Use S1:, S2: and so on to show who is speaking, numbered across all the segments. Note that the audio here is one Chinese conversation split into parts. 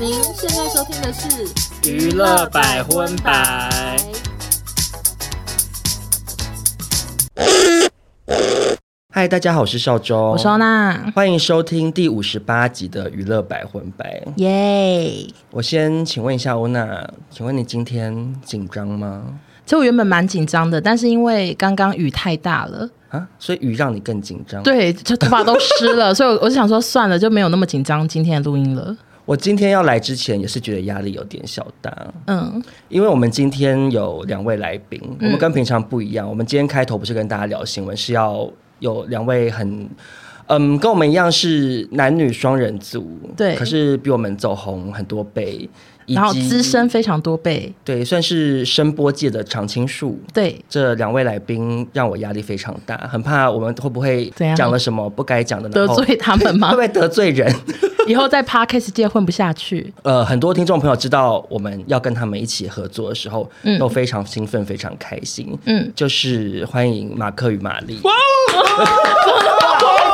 S1: 您现在收听的是
S2: 娱乐百分百。
S3: 嗨，大家好，我是邵周，
S1: 我是欧娜，
S3: 欢迎收听第五十八集的娱乐百分百。
S1: 耶！
S3: 我先请问一下欧娜，请问你今天紧张吗？
S1: 其实我原本蛮紧张的，但是因为刚刚雨太大了
S3: 啊，所以雨让你更紧张。
S1: 对，就头发都湿了，所以我就想说算了，就没有那么紧张今天的录音了。
S3: 我今天要来之前也是觉得压力有点小大，
S1: 嗯，
S3: 因为我们今天有两位来宾，我们跟平常不一样。嗯、我们今天开头不是跟大家聊新闻，是要有两位很，嗯，跟我们一样是男女双人组，
S1: 对，
S3: 可是比我们走红很多倍。
S1: 然后资深非常多倍，
S3: 对，算是声波界的常青树。
S1: 对，
S3: 这两位来宾让我压力非常大，很怕我们会不会讲了什么不该讲的，
S1: 得罪他们吗？
S3: 会不会得罪人？
S1: 以后在 Podcast 界混不下去。
S3: 呃，很多听众朋友知道我们要跟他们一起合作的时候，嗯、都非常兴奋，非常开心。嗯，就是欢迎马克与玛丽。哇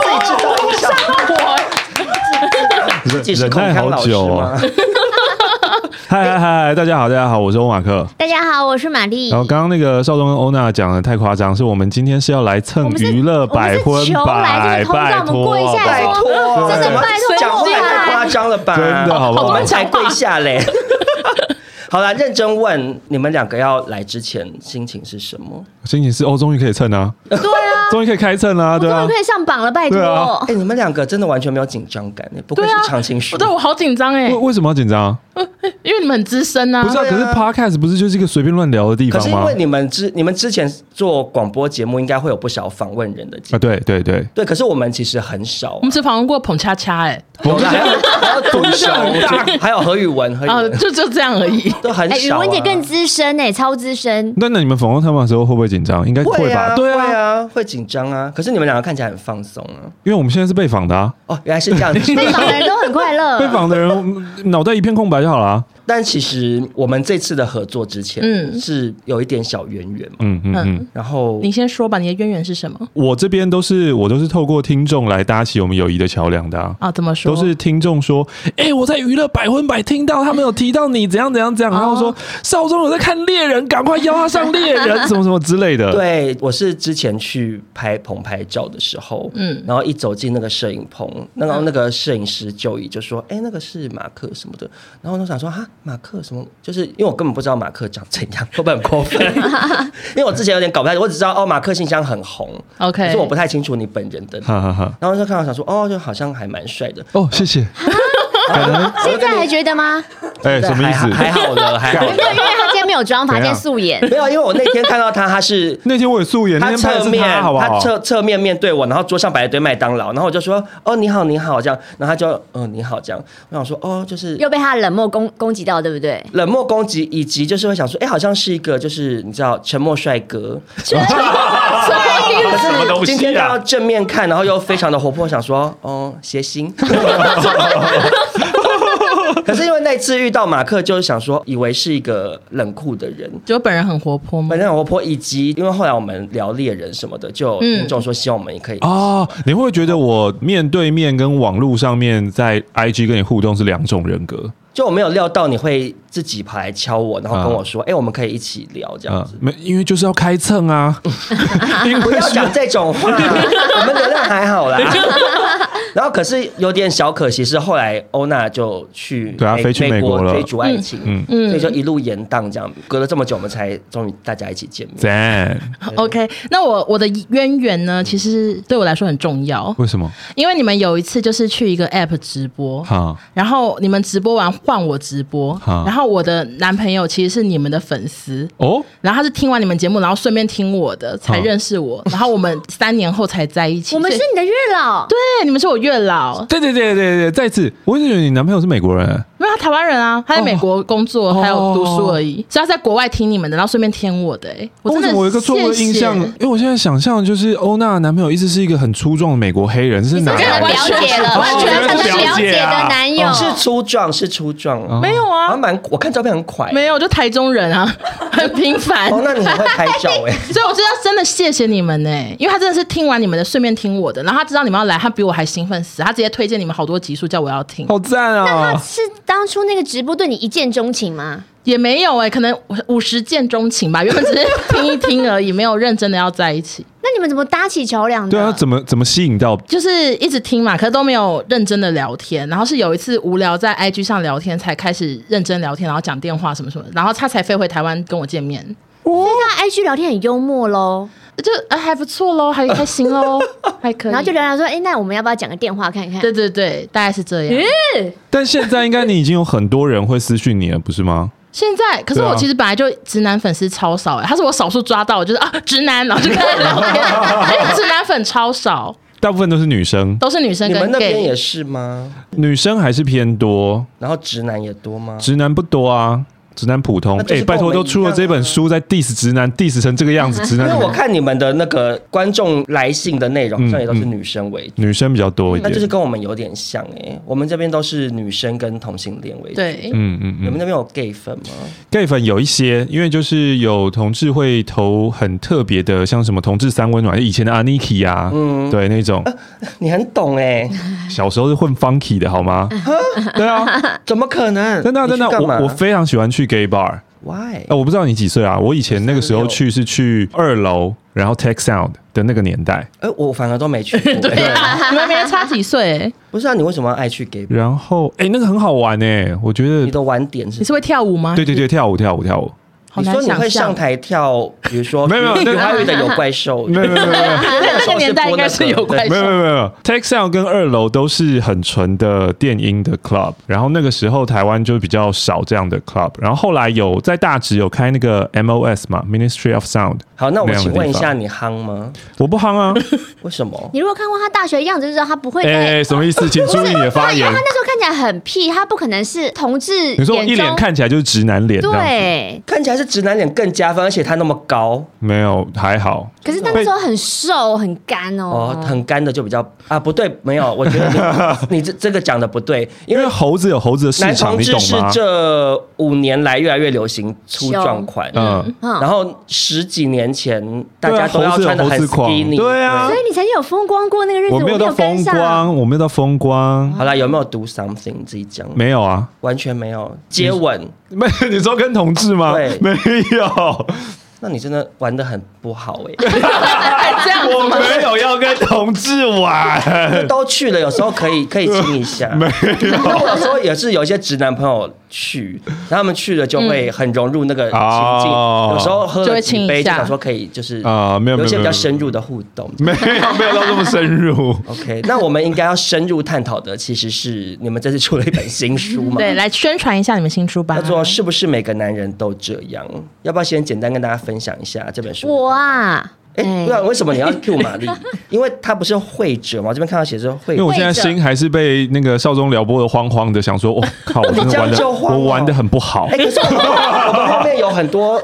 S3: 自己知道一下，自己是孔锵老师吗？
S4: 嗨嗨嗨！大家好，大家好，我是欧马克。
S5: 大家好，我是玛丽。
S4: 然后刚刚那个少东跟欧娜讲的太夸张，是我们今天是要来蹭娱乐百分百，拜托，
S3: 拜托，真的拜托，讲话太夸张了吧？
S4: 真的，好不好？
S3: 我们才跪下嘞。好啦，认真问你们两个要来之前心情是什么？
S4: 心情是哦，终于可以蹭啊！
S5: 对啊，
S4: 终于可以开蹭啦！对啊，
S5: 终于可以上榜了，拜托！
S3: 哎、欸，你们两个真的完全没有紧张感，不愧是常青树。
S1: 对，我好紧张哎！
S4: 为为什么要紧张？
S1: 因为你们很资深啊。
S4: 不是，可是 Podcast 不是就是一个随便乱聊的地方吗？
S3: 可是因为你们之你们之前做广播节目，应该会有不少访问人的
S4: 经对对对
S3: 对。可是我们其实很少，
S1: 我们只访问过彭恰恰，哎，
S3: 还有赌神，还有何宇文，啊，
S1: 就就这样而已，
S3: 都很少。
S5: 宇文姐更资深哎，超资深。
S4: 那那你们访问他们的时候会不会紧张？应该会吧？
S3: 对啊，会紧张啊。可是你们两个看起来很放松啊，
S4: 因为我们现在是被访的啊。
S3: 哦，原来是这样子。
S5: 被访的人都很快乐，
S4: 被访的人脑袋一片空白就好了。
S3: 但其实我们这次的合作之前，嗯，是有一点小渊源嘛，
S4: 嗯嗯嗯。然后
S1: 你先说吧，你的渊源是什么？
S4: 我这边都是我都是透过听众来搭起我们友谊的桥梁的啊。
S1: 啊，怎么说？
S4: 都是听众说，哎，我在娱乐百分百听到他们有提到你怎样怎样怎样，然后说少宗有在看猎人，赶快邀他上猎人，什么什么之类的。
S3: 对，我是之前去拍棚拍照的时候，嗯，然后一走进那个摄影棚，然后那个摄影师就已就说，哎，那个是马克什么的，然后我就想说，哈，马克什么？就是因为我根本不知道马克长怎样，会不会很过分？因为我之前有点搞不太，我只知道哦，马克信箱很红，OK，可是我不太清楚你本人的。然后就看到想说，哦，就好像还蛮帅的。
S4: 哦，谢谢。
S5: 现在还觉得吗？
S4: 哎，什么意思？
S3: 还好的，还好。
S5: 因为他今天没有妆发，今天素颜。
S3: 没有，因为我那天看到他，他是
S4: 那天我也素颜，他侧面，
S3: 他侧侧面面对我，然后桌上摆一堆麦当劳，然后我就说，哦，你好，你好，这样，然后他就，嗯，你好，这样。我想说，哦，就是
S5: 又被他冷漠攻攻击到，对不对？
S3: 冷漠攻击，以及就是会想说，哎，好像是一个，就是你知道，沉默帅哥。
S5: 什么
S3: 东西？今天要正面看，然后又非常的活泼，想说，哦，谐星。可是因为那次遇到马克，就是想说，以为是一个冷酷的人，
S1: 就本人很活泼吗？
S3: 本人很活泼，以及因为后来我们聊猎人什么的，就听众说希望我们也可以
S4: 哦。你会觉得我面对面跟网络上面在 IG 跟你互动是两种人格？
S3: 就我没有料到你会自己跑来敲我，然后跟我说：“哎、啊欸，我们可以一起聊这样子。”
S4: 没，因为就是要开蹭啊！
S3: 不要讲这种话，我们流量还好啦。然后可是有点小可惜，是后来欧娜就去
S4: 对啊，飞去美国了，
S3: 追逐爱情，嗯嗯，所以就一路延宕这样，隔了这么久，我们才终于大家一起见面。
S4: 赞
S1: ，OK。那我我的渊源呢，其实对我来说很重要。
S4: 为什么？
S1: 因为你们有一次就是去一个 App 直播，好，然后你们直播完。换我直播，然后我的男朋友其实是你们的粉丝。哦，然后他是听完你们节目，然后顺便听我的，才认识我，然后我们三年后才在一起。
S5: 我们是你的月老，
S1: 对，你们是我月老。
S4: 对对对对对，再次，我一直以为你男朋友是美国人，
S1: 没有，他台湾人啊，他在美国工作还有读书而已，所以他在国外听你们的，然后顺便听我的。哎，我真的
S4: 我有一个错误的印象，因为我现在想象就是欧娜的男朋友一直是一个很粗壮的美国黑人，是哪？
S5: 了解了，完全很了解的男友
S3: 是粗壮，是粗壮，
S1: 没有啊。
S3: 好像蛮，我看照片很快。
S1: 没有，就台中人啊，很平凡。
S3: 哦，那你很会拍照哎，
S1: 所以我真的真的谢谢你们呢，因为他真的是听完你们的，顺便听我的，然后他知道你们要来，他比我还兴奋死，他直接推荐你们好多集数，叫我要听，
S4: 好赞啊！
S5: 那他是当当初那个直播对你一见钟情吗？
S1: 也没有哎、欸，可能五十见钟情吧。原本只是听一听而已，没有认真的要在一起。
S5: 那你们怎么搭起桥梁的？
S4: 对啊，怎么怎么吸引到？
S1: 就是一直听嘛，可是都没有认真的聊天。然后是有一次无聊在 IG 上聊天，才开始认真聊天，然后讲电话什么什么。然后他才飞回台湾跟我见面。
S5: 哇，那 IG 聊天很幽默喽，
S1: 就还不错喽，还还行喽，还可以。
S5: 然后就聊聊说，哎、欸，那我们要不要讲个电话看看？
S1: 对对对，大概是这样。
S5: 嗯、
S4: 但现在应该你已经有很多人会私讯你了，不是吗？
S1: 现在，可是我其实本来就直男粉丝超少哎、欸，他是我少数抓到，就是啊直男，然后就跟他聊天，因 为直男粉超少，
S4: 大部分都是女生，
S1: 都是女生跟。
S3: 你们那边也是吗？
S4: 女生还是偏多，
S3: 然后直男也多吗？
S4: 直男不多啊。直男普通，哎、欸，拜托，都出了这本书，在 diss 直男，diss 成这个样子，直男。
S3: 因为我看你们的那个观众来信的内容，好像也都是女生为主，
S4: 女生比较多一点。
S3: 那就是跟我们有点像哎、欸，我们这边都是女生跟同性恋为主。
S1: 对，
S4: 嗯嗯嗯。
S3: 你们那边有 gay 粉吗
S4: ？gay 粉有一些，因为就是有同志会投很特别的，像什么同志三温暖，以前的 Aniki 啊，嗯，对那种。啊、
S3: 你很懂哎、欸，
S4: 小时候是混 funky 的好吗？对啊，
S3: 怎么可能？
S4: 真的真的，我我非常喜欢去 gay bar。
S3: Why？
S4: 哎、呃，我不知道你几岁啊？我以前那个时候去是去二楼，然后 take Sound 的那个年代。
S3: 哎、欸，我反而都没去过。
S1: 对啊，你们没差几岁？
S3: 不是啊，你为什么要爱去 gay？
S4: 然后，哎、欸，那个很好玩哎，我觉得。
S3: 你的玩点是？
S1: 你是会跳舞吗？
S4: 对对对，跳舞跳舞跳舞。
S3: 你说你会上台跳，比如说
S4: 没有没有，
S3: 那个有的 有怪兽，
S4: 没有没有没有，
S1: 那个年代应该是有怪兽，
S4: 没有没有没有。Texel 跟二楼都是很纯的电音的 club，然后那个时候台湾就比较少这样的 club，然后后来有在大直有开那个 MOS 嘛，Ministry of Sound。
S3: 好，那我请问一下，你夯吗？
S4: 我不夯啊，
S3: 为什么？
S5: 你如果看过他大学的样子，就知道他不会。
S4: 哎，什么意思？请注意你的发言。
S5: 他那时候看起来很屁，他不可能是同志。
S4: 你说我一脸看起来就是直男脸，
S5: 对，
S3: 看起来是直男脸更加分，而且他那么高，
S4: 没有还好。
S5: 可是那个时候很瘦很干哦，
S3: 哦，很干的就比较啊，不对，没有，我觉得你 这这个讲的不对，因为
S4: 猴子有猴子的市场，你懂吗？
S3: 是这五年来越来越流行粗壮款，嗯，然后十几年前大家都要穿的很 skinny，
S4: 对啊，
S5: 所以你曾经有风光过那个日子，
S4: 我没有到风光，我没有到风光。
S3: 好了，有没有 do something？你自己讲，
S4: 没有啊，
S3: 完全没有接吻，
S4: 没？你说跟同志吗？
S3: 对，
S4: 没有。
S3: 那你真的玩得很不好哎、
S1: 欸！这样
S4: 我没有要跟同志玩，
S3: 都去了，有时候可以可以亲一下。
S4: 没有，
S3: 我有时候也是有一些直男朋友去，然后他们去了就会很融入那个情境。嗯、有时候喝了几杯就想说可以就是啊，没有有一些比较深入的互动，
S4: 没有没有到这么深入。
S3: OK，那我们应该要深入探讨的其实是你们这次出了一本新书嘛？
S1: 对，来宣传一下你们新书吧。
S3: 叫做是不是每个男人都这样？要不要先简单跟大家分享？分享一下这本书。
S5: 我啊，
S3: 哎、欸，不然为什么你要 Q 玛丽？因为他不是会者嘛，这边看到写着会。因
S4: 为我现在心还是被那个少宗撩拨的慌慌的，想说，我、哦、靠，我真的玩的，我玩的很不好。哎、欸，可是我们后面有很多。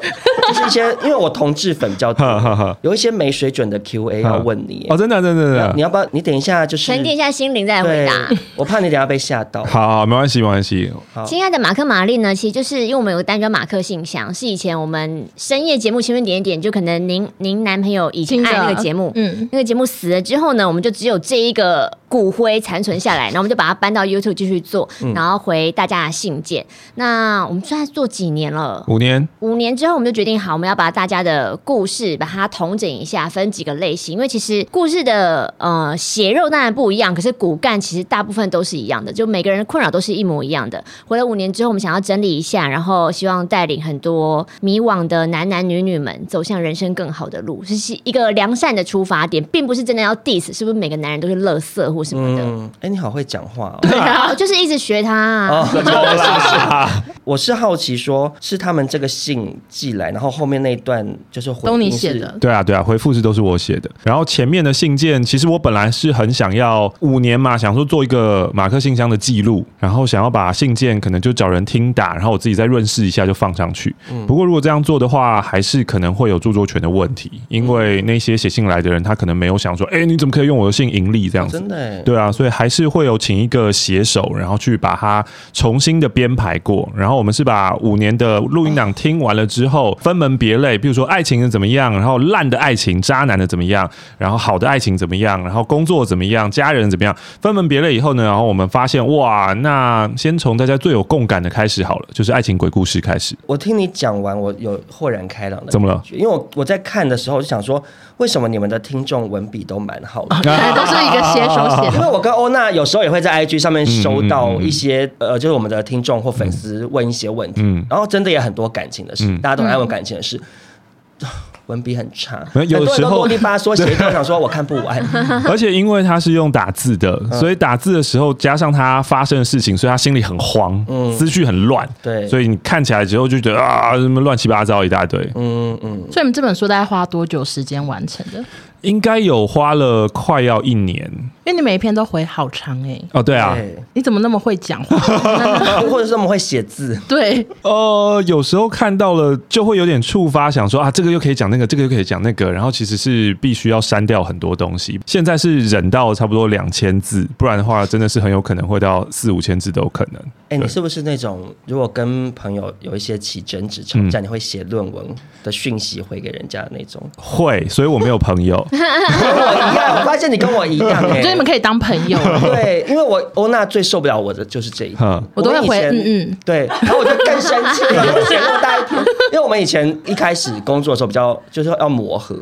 S3: 就是一些，因为我同志粉比较多，有一些没水准的 Q&A 要问你
S4: 哦，真的，真的，真的，
S3: 你要不要？你等一下就是
S5: 沉淀一下心灵再回答。
S3: 我怕你等下被吓到。
S4: 好，好，没关系，没关系。
S5: 亲爱的马克玛丽呢？其实就是因为我们有个单叫马克信箱，是以前我们深夜节目前面点一点，就可能您您男朋友以前爱那个节目，嗯，那个节目死了之后呢，我们就只有这一个骨灰残存下来，然后我们就把它搬到 YouTube 继续做，然后回大家的信件。那我们现在做几年了？
S4: 五年。
S5: 五年之后，我们就决定好，我们要把大家的故事把它统整一下，分几个类型。因为其实故事的呃血肉当然不一样，可是骨干其实大部分都是一样的，就每个人的困扰都是一模一样的。回了五年之后，我们想要整理一下，然后希望带领很多迷惘的男男女女们走向人生更好的路，是一个良善的出发点，并不是真的要 diss，是不是每个男人都是垃圾或什么的？
S3: 嗯，哎，你好会讲话哦。
S5: 对啊，我就是一直学他啊。哦，是不
S3: 是？我是好奇说，说是他们这个信寄来，然后后面那一段。就是回都你写的，
S4: 对啊，对啊，回复是都是我写的。然后前面的信件，其实我本来是很想要五年嘛，想说做一个马克信箱的记录，然后想要把信件可能就找人听打，然后我自己再润饰一下就放上去。嗯、不过如果这样做的话，还是可能会有著作权的问题，因为那些写信来的人，他可能没有想说，哎、欸，你怎么可以用我的信盈利这样子？
S3: 真的，
S4: 对啊，所以还是会有请一个写手，然后去把它重新的编排过。然后我们是把五年的录音档听完了之后，分门别类，比如说爱情的怎么样，然后烂的爱情、渣男的怎么样，然后好的爱情怎么样，然后工作怎么样，家人怎么样，分门别类以后呢，然后我们发现哇，那先从大家最有共感的开始好了，就是爱情鬼故事开始。
S3: 我听你讲完，我有豁然开朗的。
S4: 怎么了？
S3: 因为我我在看的时候就想说，为什么你们的听众文笔都蛮好的？
S1: 都是一个写手写的。
S3: 因 为我跟欧娜有时候也会在 IG 上面收到一些、嗯嗯嗯、呃，就是我们的听众或粉丝问一些问题，嗯、然后真的也很多感情的事，嗯、大家都很爱问感情的事。嗯 文笔很差，有时候啰里吧嗦写，都想说我看不完。
S4: 而且因为他是用打字的，所以打字的时候加上他发生的事情，所以他心里很慌，嗯、思绪很乱。对，所以你看起来之后就觉得啊，什么乱七八糟一大堆。嗯
S1: 嗯。所以你们这本书大概花多久时间完成的？
S4: 应该有花了快要一年，
S1: 因为你每一篇都回好长哎、欸。
S4: 哦，对啊，
S1: 你怎么那么会讲话，
S3: 或者是那么会写字？
S1: 对，
S4: 呃，有时候看到了就会有点触发，想说啊，这个又可以讲那个，这个又可以讲那个，然后其实是必须要删掉很多东西。现在是忍到差不多两千字，不然的话真的是很有可能会到四五千字都有可能。
S3: 哎、欸，你是不是那种如果跟朋友有一些起争执吵架，嗯、你会写论文的讯息回给人家的那种？
S4: 会，所以我没有朋友。跟
S3: 我一样，我发现你跟我一样、欸，
S1: 我觉得你们可以当朋友。
S3: 对，因为我欧娜最受不了我的就是这一点，
S1: 我都会回嗯嗯，
S3: 对，然后我就更生气。了，因为我们以前一开始工作的时候比较就是要磨合，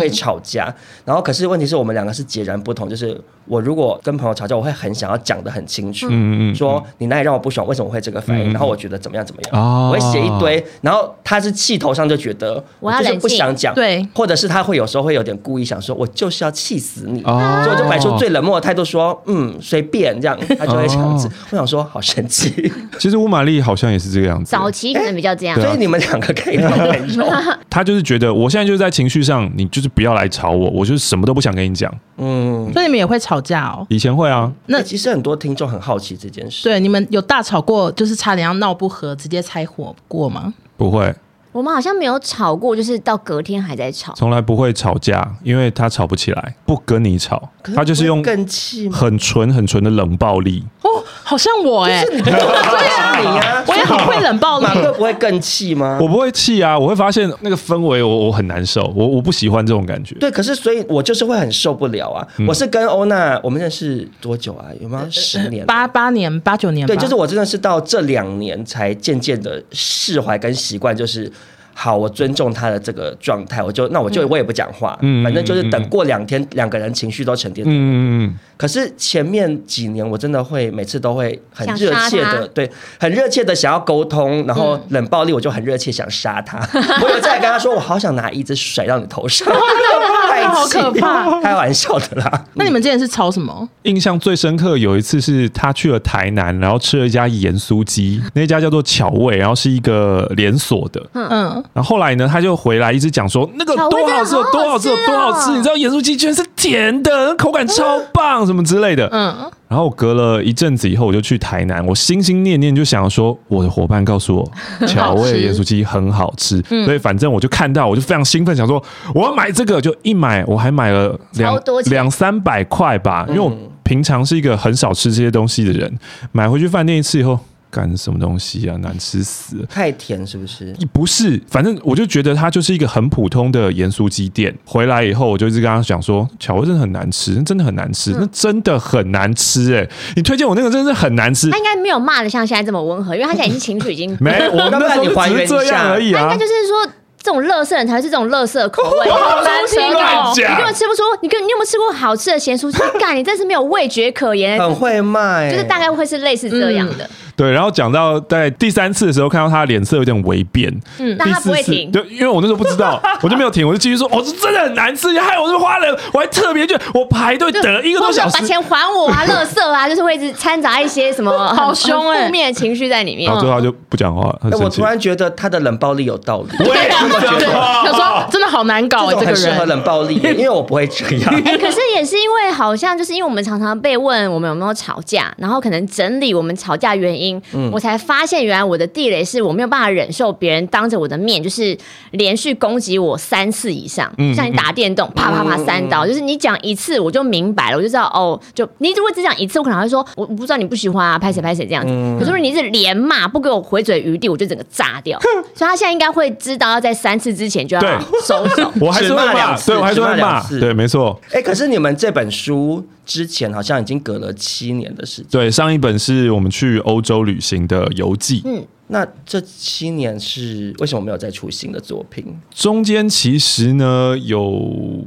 S3: 会吵架，然后可是问题是我们两个是截然不同，就是我如果跟朋友吵架，我会很想要讲的很清楚，嗯嗯，说你哪里让我不爽，为什么会这个反应，然后我觉得怎么样怎么样，我会写一堆，然后他是气头上就觉得我就是不想讲，
S1: 对，
S3: 或者是他会有时候会有点故意想说我。就是要气死你，哦、所以我就摆出最冷漠的态度说，嗯，随便这样，他就会这样子。哦、我想说，好神奇。
S4: 其实乌玛丽好像也是这个样子，
S5: 早期可能比较这样，
S3: 欸、所以你们两个可以当朋友。
S4: 他就是觉得我现在就是在情绪上，你就是不要来吵我，我就是什么都不想跟你讲。
S1: 嗯，所以你们也会吵架哦？
S4: 以前会啊。
S3: 那其实很多听众很好奇这件事。
S1: 对，你们有大吵过，就是差点要闹不和，直接拆伙过吗？
S4: 不会。
S5: 我们好像没有吵过，就是到隔天还在吵。
S4: 从来不会吵架，因为他吵不起来，不跟你吵，他就是用更气，很纯很纯的冷暴力。
S1: 哦，好像我哎，对啊，你啊，我也好会冷暴力。
S3: 马克不会更气吗？
S4: 我不会气啊，我会发现那个氛围，我我很难受，我我不喜欢这种感觉。
S3: 对，可是所以，我就是会很受不了啊。我是跟欧娜，我们认识多久啊？有没有十年？
S1: 八八年、八九年？
S3: 对，就是我真的是到这两年才渐渐的释怀跟习惯，就是。好，我尊重他的这个状态，我就那我就我也不讲话，嗯，反正就是等过两天，两个人情绪都沉淀。嗯嗯嗯。可是前面几年，我真的会每次都会很热切的，对，很热切的想要沟通，然后冷暴力，我就很热切想杀他。我有在跟他说，我好想拿椅子甩到你头上，太
S1: 好可怕，
S3: 开玩笑的啦。
S1: 那你们之前是炒什么？
S4: 印象最深刻有一次是他去了台南，然后吃了一家盐酥鸡，那家叫做巧味，然后是一个连锁的，嗯嗯。然后后来呢，他就回来一直讲说那个多好吃，多好吃，多好吃！你知道盐酥鸡居然是甜的，口感超棒，什么之类的。嗯。然后隔了一阵子以后，我就去台南，我心心念念就想说，我的伙伴告诉我，巧味盐酥鸡很好吃，所以反正我就看到，我就非常兴奋，想说我要买这个，就一买我还买了两两三百块吧，因为我平常是一个很少吃这些东西的人，买回去饭店一次以后。干什么东西啊？难吃死了！
S3: 太甜是不是？
S4: 不是，反正我就觉得它就是一个很普通的盐酥鸡店。回来以后，我就一直跟他讲说：“巧味真的很难吃，真的很难吃，那真的很难吃。”哎，你推荐我那个真的是很难吃。
S5: 他应该没有骂的像现在这么温和，因为他现在已经情绪已经
S4: 没。我刚才你还原这样而已啊。
S5: 他就是说。这种乐色人才是这种乐色口味，好难吃哦！你根本吃不出，你跟你有没有吃过好吃的咸酥鸡？干，你真是没有味觉可言。
S3: 很会卖，
S5: 就是大概会是类似这样的。
S4: 对，然后讲到在第三次的时候，看到他脸色有点微变，
S5: 嗯，但他不会停。
S4: 对，因为我那时候不知道，我就没有停，我就继续说，哦，是真的很难吃，害我这花了，我还特别就我排队等了一个多小时，
S5: 把钱还我啊，乐色啊，就是会一直掺杂一些什么好凶哎负面情绪在里面。
S4: 然后最后他就不讲话了。
S3: 我突然觉得他的冷暴力有道理，我也
S1: 这么觉得。说真的好难搞，这个人
S3: 适合冷暴力，因为我不会这样。
S5: 哎，可是也是因为好像就是因为我们常常被问我们有没有吵架，然后可能整理我们吵架原因，因，嗯、我才发现原来我的地雷是我没有办法忍受别人当着我的面就是连续攻击我三次以上，嗯、像你打电动啪啪啪三刀，嗯、就是你讲一次我就明白了，我就知道哦，就你如果只讲一次，我可能会说我不知道你不喜欢啊，拍谁拍谁这样子。嗯、可是如果你是连骂不给我回嘴余地，我就整个炸掉。所以他现在应该会知道要在三次之前就要收手。
S4: 我还是会骂，对，我还是会骂，对，没错。
S3: 哎，可是你们这本书之前好像已经隔了七年的时间。
S4: 对，上一本是我们去欧洲旅行的游记。嗯，
S3: 那这七年是为什么没有再出新的作品？
S4: 中间其实呢有。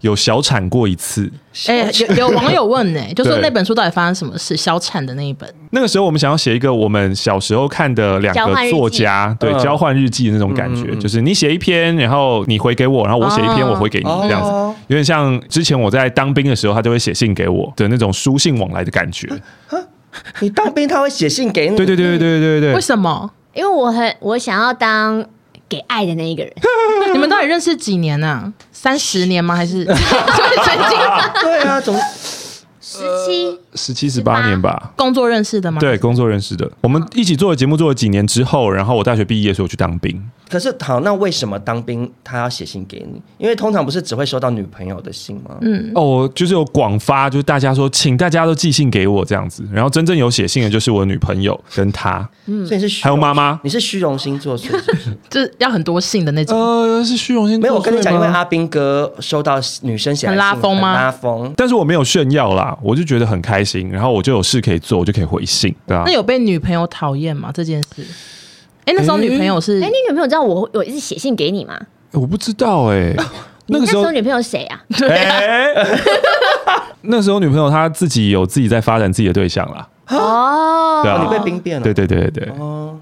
S4: 有小产过一次，
S1: 哎、欸，有有网友问呢、欸，就说那本书到底发生什么事？小产的那一本，
S4: 那个时候我们想要写一个我们小时候看的两个作家对交换日记的那种感觉，嗯、就是你写一篇，然后你回给我，然后我写一篇，我回给你，这样子，哦、有点像之前我在当兵的时候，他就会写信给我的那种书信往来的感觉。
S3: 你当兵他会写信给你？
S4: 对对对对对对对，
S1: 为什么？
S5: 因为我很我想要当。给爱的那一个人，
S1: 你们到底认识几年呢、啊？三十年吗？还是 曾经？
S3: 对啊，总。
S5: 十七、
S4: 十七、十八年吧，
S1: 工作认识的吗？
S4: 对，工作认识的。我们一起做了节目做了几年之后，然后我大学毕业的时候去当兵。
S3: 可是好，那为什么当兵他要写信给你？因为通常不是只会收到女朋友的信吗？
S4: 嗯，哦，就是有广发，就是大家说，请大家都寄信给我这样子。然后真正有写信的，就是我女朋友跟他。
S3: 嗯，所以是
S4: 还有妈妈，
S3: 你是虚荣心作祟？
S1: 就是要很多信的那种。
S4: 呃，是虚荣心。
S3: 没有，我跟你讲，因为阿兵哥收到女生写
S1: 很拉风吗？
S3: 拉风。
S4: 但是我没有炫耀啦，我就觉得很开心，然后我就有事可以做，我就可以回信，对啊。
S1: 那有被女朋友讨厌吗？这件事？哎，那时候女朋友是？哎，
S5: 你女朋友知道我有一直写信给你吗？
S4: 我不知道哎。那个时候
S5: 女朋友谁啊？
S4: 那时候女朋友她自己有自己在发展自己的对象了。
S3: 哦，对啊，你被兵变了。
S4: 对对对对对。
S3: 哦。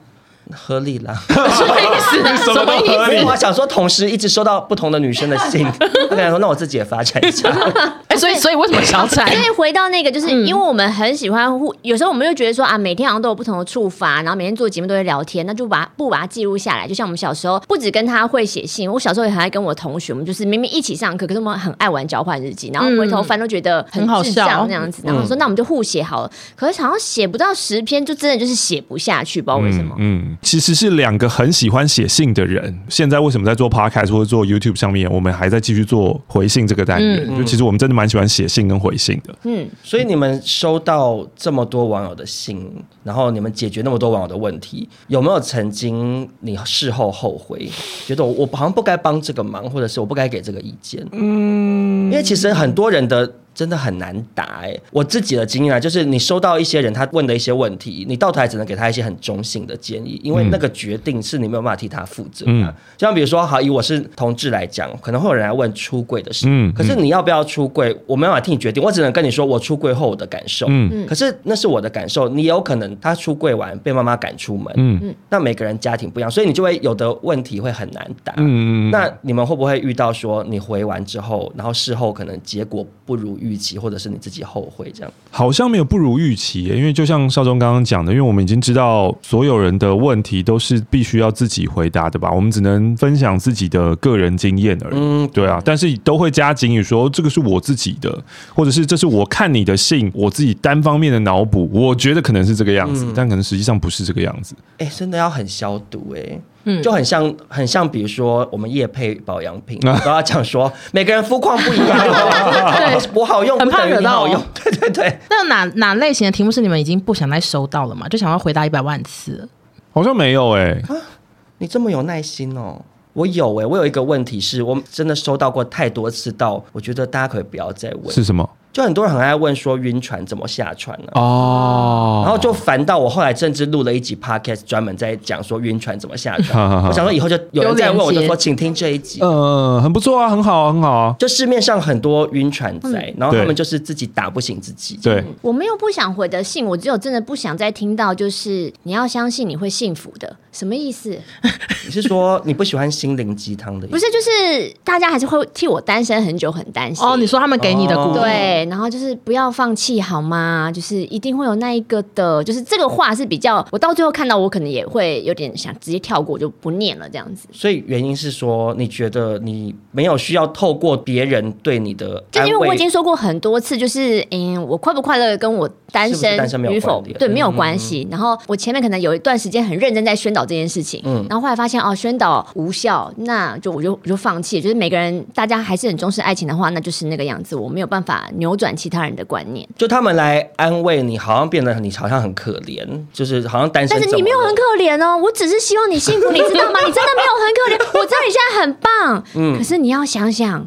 S3: 合理啦，
S1: 什么意思？什么意思？
S3: 我想说，同时一直收到不同的女生的信，我跟他说，那我自己也发展一下。
S1: 哎，所以所以为什么小产？
S5: 因为回到那个，就是因为我们很喜欢互，有时候我们就觉得说啊，每天好像都有不同的触发，然后每天做节目都会聊天，那就把不把它记录下来。就像我们小时候，不止跟他会写信，我小时候也很爱跟我同学，我们就是明明一起上课，可是我们很爱玩交换日记，然后回头翻都觉得很好笑那样子，然后说那我们就互写好了。可是好像写不到十篇，就真的就是写不下去，不知道为什么。
S4: 嗯，其实是两。个很喜欢写信的人，现在为什么在做 Podcast 或者做 YouTube 上面，我们还在继续做回信这个单元？嗯、就其实我们真的蛮喜欢写信跟回信的。
S3: 嗯，所以你们收到这么多网友的信，然后你们解决那么多网友的问题，有没有曾经你事后后悔，觉得我我好像不该帮这个忙，或者是我不该给这个意见？嗯，因为其实很多人的。真的很难答哎，我自己的经验啊，就是你收到一些人他问的一些问题，你到头来只能给他一些很中性的建议，因为那个决定是你没有办法替他负责的。嗯，就像比如说，好，以我是同志来讲，可能会有人来问出柜的事，嗯，可是你要不要出柜，我没办法替你决定，我只能跟你说我出柜后我的感受，嗯，可是那是我的感受，你有可能他出柜完被妈妈赶出门，嗯，那每个人家庭不一样，所以你就会有的问题会很难答，嗯，那你们会不会遇到说你回完之后，然后事后可能结果不如预期，或者是你自己后悔这样，
S4: 好像没有不如预期，因为就像少忠刚刚讲的，因为我们已经知道所有人的问题都是必须要自己回答的吧，我们只能分享自己的个人经验而已。嗯，对啊，但是都会加警语说这个是我自己的，或者是这是我看你的信，我自己单方面的脑补，我觉得可能是这个样子，嗯、但可能实际上不是这个样子。
S3: 哎、欸，真的要很消毒哎、欸。嗯，就很像，很像，比如说我们夜配保养品，都要讲说每个人肤况不一样，对，我好用，
S1: 很怕惹到，
S3: 对对对。
S1: 那哪哪类型的题目是你们已经不想再收到了吗？就想要回答一百万次？
S4: 好像没有哎、欸，
S3: 你这么有耐心哦。我有哎、欸，我有一个问题是我真的收到过太多次到，我觉得大家可以不要再问。
S4: 是什么？
S3: 就很多人很爱问说晕船怎么下船呢？哦，然后就烦到我后来甚至录了一集 podcast 专门在讲说晕船怎么下船。我想说以后就有人在问我就说请听这一集。
S4: 嗯，很不错啊，很好啊，很好啊。
S3: 就市面上很多晕船仔，然后他们就是自己打不醒自己。
S4: 对，
S5: 我没有不想回的信，我只有真的不想再听到就是你要相信你会幸福的，什么意思？
S3: 你是说你不喜欢心灵鸡汤的意思？
S5: 不是，就是大家还是会替我单身很久很担心。
S1: 哦，你说他们给你的鼓励。
S5: 对。对，然后就是不要放弃好吗？就是一定会有那一个的，就是这个话是比较，我到最后看到我可能也会有点想直接跳过，就不念了这样子。
S3: 所以原因是说，你觉得你没有需要透过别人对你的，
S5: 就因为我已经说过很多次，就是嗯，我快不快乐跟我单身与否对没有关系。嗯、然后我前面可能有一段时间很认真在宣导这件事情，嗯，然后后来发现哦，宣导无效，那就我就我就放弃。就是每个人大家还是很重视爱情的话，那就是那个样子，我没有办法扭转其他人的观念。
S3: 就他们来安慰你，好像变得你好像很可怜，就是好像单身。
S5: 但是你没有很可怜哦，我只是希望你幸福，你知道吗？你真的没有很可怜，我知道你现在很棒，嗯，可是你要想想，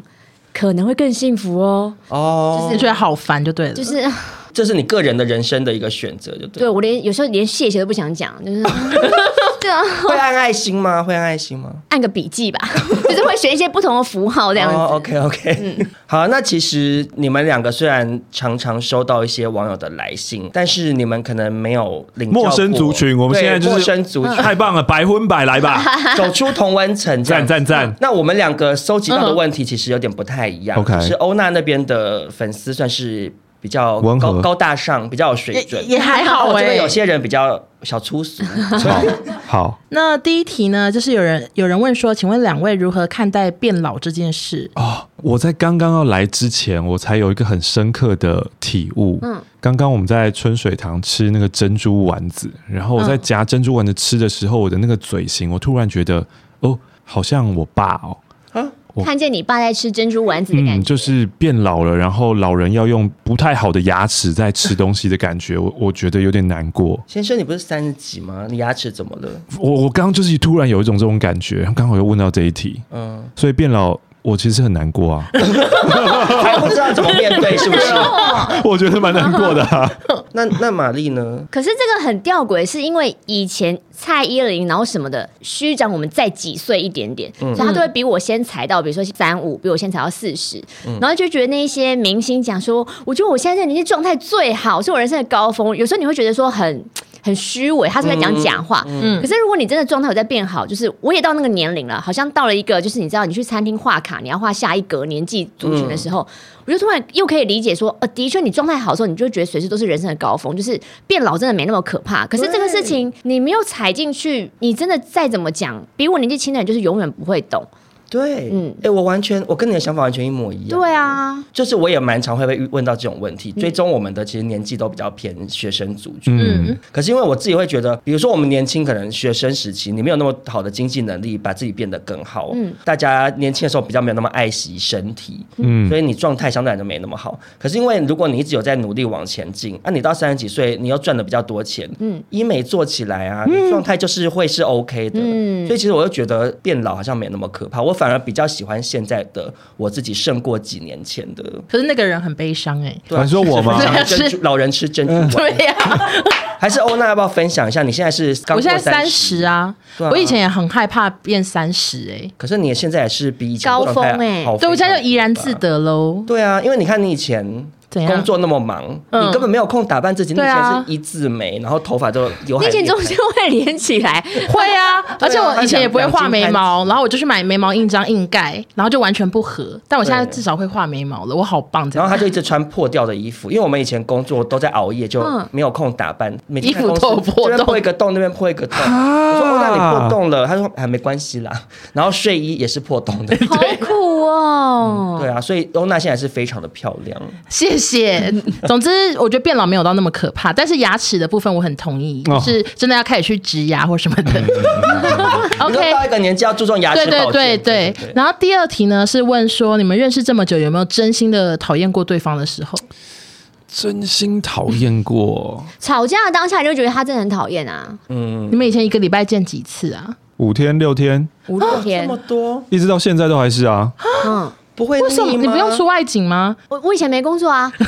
S5: 可能会更幸福哦。
S1: 哦，就是觉得好烦就对了，
S5: 就是。
S3: 这是你个人的人生的一个选择，就对。
S5: 对，我连有时候连谢谢都不想讲，就是 对啊。
S3: 会按爱心吗？会按爱心吗？
S5: 按个笔记吧，就是会选一些不同的符号这样子。
S3: Oh, OK OK，嗯，好。那其实你们两个虽然常常收到一些网友的来信，但是你们可能没有领
S4: 陌生族群。我们现在就是
S3: 陌生族群，
S4: 太棒了，百分百来吧，
S3: 走出同温层，
S4: 赞赞赞。
S3: 那我们两个收集到的问题其实有点不太一样。
S4: OK，
S3: 是欧娜那边的粉丝算是。比较高高大上，比较有水准，
S1: 也，也还好我
S3: 觉得有些人比较小粗俗。
S4: 好，好。
S1: 那第一题呢，就是有人有人问说，请问两位如何看待变老这件事？
S4: 哦，我在刚刚要来之前，我才有一个很深刻的体悟。嗯，刚刚我们在春水堂吃那个珍珠丸子，然后我在夹珍珠丸子吃的时候，我的那个嘴型，我突然觉得，哦，好像我爸哦。
S5: 看见你爸在吃珍珠丸子的感觉，
S4: 嗯，就是变老了，然后老人要用不太好的牙齿在吃东西的感觉，我我觉得有点难过。
S3: 先生，你不是三十几吗？你牙齿怎么了？
S4: 我我刚刚就是突然有一种这种感觉，刚好又问到这一题，嗯，所以变老。我其实很难过啊，
S3: 还不知道怎么面对，是不是？
S4: 我觉得蛮难过的啊。
S3: 那那玛丽呢？
S5: 可是这个很吊诡，是因为以前蔡依林，然后什么的，虚长我们再几岁一点点，嗯、所以他都会比我先踩到，比如说三五，比我先踩到四十，嗯、然后就觉得那些明星讲说，我觉得我现在这个年纪状态最好，是我人生的高峰。有时候你会觉得说很。很虚伪，他是在讲假话。嗯，可是如果你真的状态有在变好，就是我也到那个年龄了，好像到了一个，就是你知道，你去餐厅画卡，你要画下一格年纪族群的时候，嗯、我就突然又可以理解说，呃，的确你状态好的时候，你就会觉得随时都是人生的高峰，就是变老真的没那么可怕。可是这个事情你没有踩进去，你真的再怎么讲，比我年纪轻的人就是永远不会懂。
S3: 对，嗯，哎、欸，我完全，我跟你的想法完全一模一样。
S5: 对啊，
S3: 就是我也蛮常会被问到这种问题。追踪我们的其实年纪都比较偏学生族群，嗯，可是因为我自己会觉得，比如说我们年轻，可能学生时期你没有那么好的经济能力，把自己变得更好。嗯，大家年轻的时候比较没有那么爱惜身体，嗯，所以你状态相对来说没那么好。可是因为如果你一直有在努力往前进，那、啊、你到三十几岁，你又赚的比较多钱，嗯，医美做起来啊，你状态就是会是 OK 的。嗯，所以其实我又觉得变老好像没那么可怕。我反而比较喜欢现在的我自己胜过几年前的。
S1: 可是那个人很悲伤哎，
S4: 你说我吗？
S3: 珍 珠老人吃珍珠丸。
S1: 对呀，
S3: 还是欧娜要不要分享一下？你现在是？我现在三十
S1: 啊，我以前也很害怕变三十哎。
S3: 可是你现在也是比以前
S5: 高峰哎，
S1: 对，我现在就怡然自得喽。
S3: 对啊，因为你看你以前。工作那么忙，你根本没有空打扮自己。那以前是一字眉，然后头发就有。
S5: 你以前中间会连起来，
S1: 会啊。而且我以前也不会画眉毛，然后我就去买眉毛印章硬盖，然后就完全不合。但我现在至少会画眉毛了，我好棒。
S3: 然后他就一直穿破掉的衣服，因为我们以前工作都在熬夜，就没有空打扮。
S1: 衣服都破洞，
S3: 这边破一个洞，那边破一个洞。我说：“那你破洞了？”他说：“还没关系啦。”然后睡衣也是破洞的，
S5: 好酷哦。
S3: 对啊，所以欧娜现在是非常的漂亮。
S1: 谢谢。总之，我觉得变老没有到那么可怕，但是牙齿的部分我很同意，就是真的要开始去植牙或什么的。
S3: OK，到一个年纪要注重牙齿保健。
S1: 对对对对。然后第二题呢是问说，你们认识这么久，有没有真心的讨厌过对方的时候？
S4: 真心讨厌过？
S5: 吵架的当下你就觉得他真的很讨厌啊？
S1: 嗯。你们以前一个礼拜见几次啊？
S4: 五天六天？
S5: 五六天？
S3: 这么多？
S4: 一直到现在都还是啊？
S3: 嗯。不会，
S1: 为什么你不用出外景吗？
S5: 我我以前没工作啊，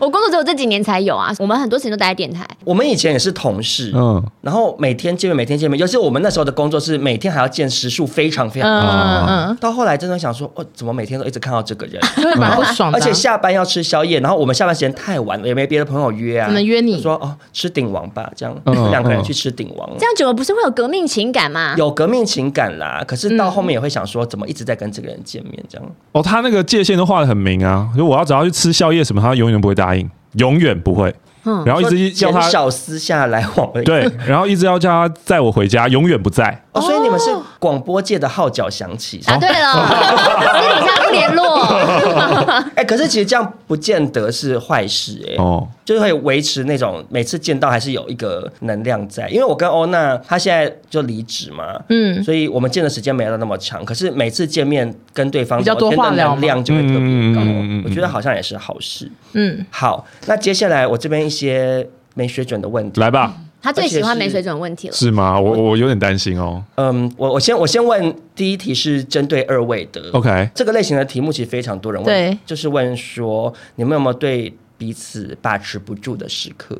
S5: 我工作只有这几年才有啊。我们很多时间都待在电台。
S3: 我们以前也是同事，嗯，然后每天见面，每天见面。尤其我们那时候的工作是每天还要见时数非常非常多。嗯嗯。到后来真的想说，哦，怎么每天都一直看到这个人，
S1: 会蛮不爽的。
S3: 而且下班要吃宵夜，然后我们下班时间太晚了，也没别的朋友约啊。
S1: 只能约你
S3: 说哦，吃鼎王吧，这样两个人去吃鼎王。
S5: 这样久了不是会有革命情感吗？
S3: 有革命情感啦，可是到后面也会想说，怎么一直在跟。跟这个人见面这样。
S4: 哦，他那个界限都画的很明啊，就我要只要去吃宵夜什么，他永远不会答应，永远不会。嗯，然后一直叫他
S3: 小私下来往。
S4: 对，然后一直要叫他载我回家，永远不在。
S3: 哦，所以你们是广播界的号角响起
S5: 啊？对了，私底下不联络。
S3: 哎，可是其实这样不见得是坏事哎。哦，就是会维持那种每次见到还是有一个能量在。因为我跟欧娜，她现在就离职嘛，嗯，所以我们见的时间没有那么长。可是每次见面跟对方
S1: 比较多话聊，
S3: 能量就会特别高。我觉得好像也是好事。嗯，好，那接下来我这边。一些没水准的问题，
S4: 来吧。
S5: 他最喜欢没水准问题了，
S4: 是吗？我我有点担心哦。
S3: 嗯，我我先我先问第一题是针对二位的。
S4: OK，
S3: 这个类型的题目其实非常多人问，对，就是问说你们有没有对彼此把持不住的时刻？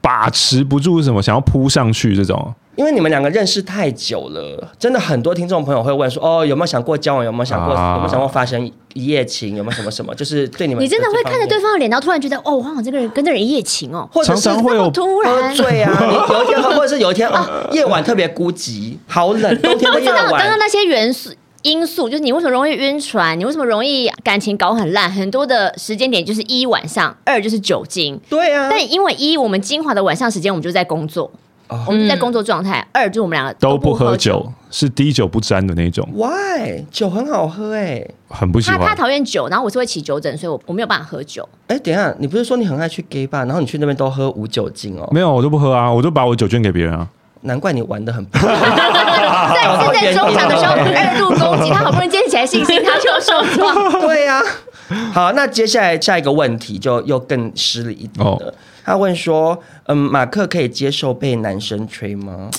S4: 把持不住是什么？想要扑上去这种？
S3: 因为你们两个认识太久了，真的很多听众朋友会问说：“哦，有没有想过交往？有没有想过？啊、有没有想过发生一夜情？有没有什么什么？”就是对你们，
S5: 你真的会看着对方的脸，然后突然觉得：“哦，我好像这个人跟这人一夜情哦。”
S3: 或者是
S4: 常常会有
S5: 突然
S3: 喝醉啊，你 有一天喝，或者是有一天啊，夜晚特别孤寂，好冷，冬天的夜晚。
S5: 刚刚那些元素因素，就是你为什么容易晕船？你为什么容易感情搞很烂？很多的时间点就是一晚上，二就是酒精。
S3: 对啊，
S5: 但因为一我们精华的晚上时间，我们就在工作。我们在工作状态。二就是我们两个
S4: 都不喝酒，是滴酒不沾的那种。
S3: Why？酒很好喝哎，
S4: 很不喜欢。
S5: 他他讨厌酒，然后我是会起酒疹，所以我我没有办法喝酒。
S3: 哎，等一下，你不是说你很爱去 gay bar，然后你去那边都喝无酒精哦？
S4: 没有，我就不喝啊，我就把我酒捐给别人啊。
S3: 难怪你玩的很。在
S5: 在中场的时候二度攻击，他好不容易建立起来信心，他就要受创。
S3: 对呀。好，那接下来下一个问题就又更失礼一点了。他问说：“嗯，马克可以接受被男生吹吗？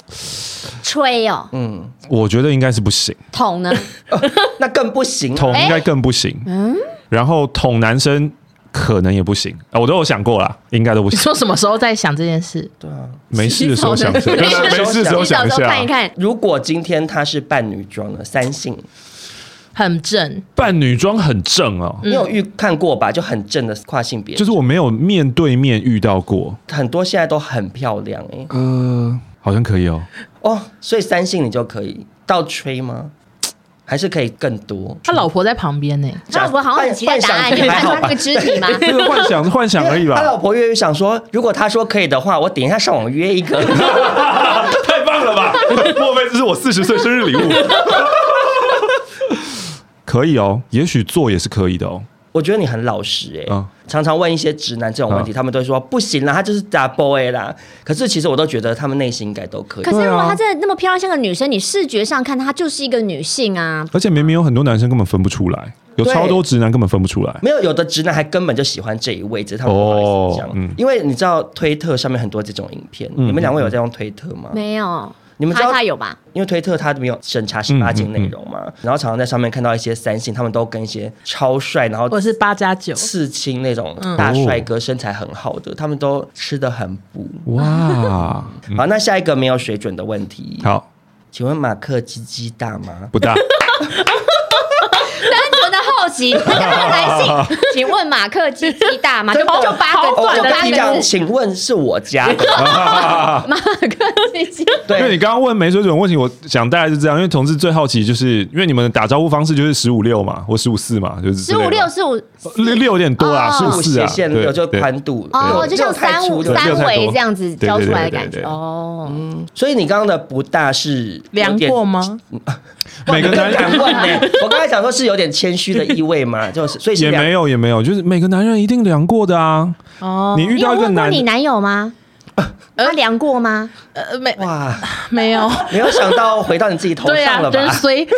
S5: 吹哦，
S4: 嗯，我觉得应该是不行。
S5: 捅呢？
S3: 那更不行。
S4: 捅应该更不行。嗯，然后捅男生可能也不行啊。我都有想过了，应该都不行。
S1: 你说什么时候在想这件事？
S3: 对啊，
S4: 没事的时候想，没事的时候想一下。
S5: 看一看，
S3: 如果今天他是扮女装的三性。”
S1: 很正，
S4: 扮女装很正哦。
S3: 你有遇看过吧？就很正的跨性别，
S4: 就是我没有面对面遇到过。
S3: 很多现在都很漂亮哎。
S4: 呃，好像可以哦。
S3: 哦，所以三性你就可以倒吹吗？还是可以更多？
S1: 他老婆在旁边呢。
S5: 他老婆好像很期待答案，你看他那个肢体吗？
S4: 这个幻想是 幻想而已吧。
S3: 他老婆越想说，如果他说可以的话，我等一下上网约一个。
S4: 太棒了吧！莫非这是我四十岁生日礼物？可以哦，也许做也是可以的哦。
S3: 我觉得你很老实哎，嗯、常常问一些直男这种问题，嗯、他们都说不行啦，他就是假 boy 啦。可是其实我都觉得他们内心应该都可以。
S5: 可是如果她真的那么漂亮，像个女生，你视觉上看她就是一个女性啊。
S4: 而且明明有很多男生根本分不出来，有超多直男根本分不出来。
S3: 没有，有的直男还根本就喜欢这一位置，他们不好意思讲。哦嗯、因为你知道推特上面很多这种影片，嗯、你们两位有在用推特吗？
S5: 没有。
S3: 你们知道
S5: 他有吧？
S3: 因为推特它没有审查十八禁内容嘛，嗯嗯、然后常常在上面看到一些三星，他们都跟一些超帅，然后
S1: 或者是八加九
S3: 刺青那种大帅哥，身材很好的，嗯、他们都吃的很补。哇！好，那下一个没有水准的问题。
S4: 好，
S3: 请问马克鸡鸡大吗？
S4: 不大。
S5: 请问马克鸡鸡大吗？就就八个字，
S3: 就八个字。请问是我家的
S5: 马克鸡鸡？
S4: 对，因为你刚刚问没水准问题，我想大概是这样。因为同志最好奇，就是因为你们打招呼方式就是十五六嘛，或十五四嘛，就是
S5: 十五六十五
S4: 六六有点多啊，是不是啊，
S3: 有就宽度
S5: 哦，就像三五三维这样子教出来的感觉哦。嗯，
S3: 所以你刚刚的不大是
S1: 量过吗？
S3: 每个男人敢问呢？我刚才想说是有点谦虚的意味嘛，就是所以
S4: 也没有也没有，就是每个男人一定量过的啊。哦，你遇到一个男，
S5: 你男友吗？他量过吗？
S1: 呃，没哇，没有，
S3: 没有想到回到你自己头上了吧？
S1: 对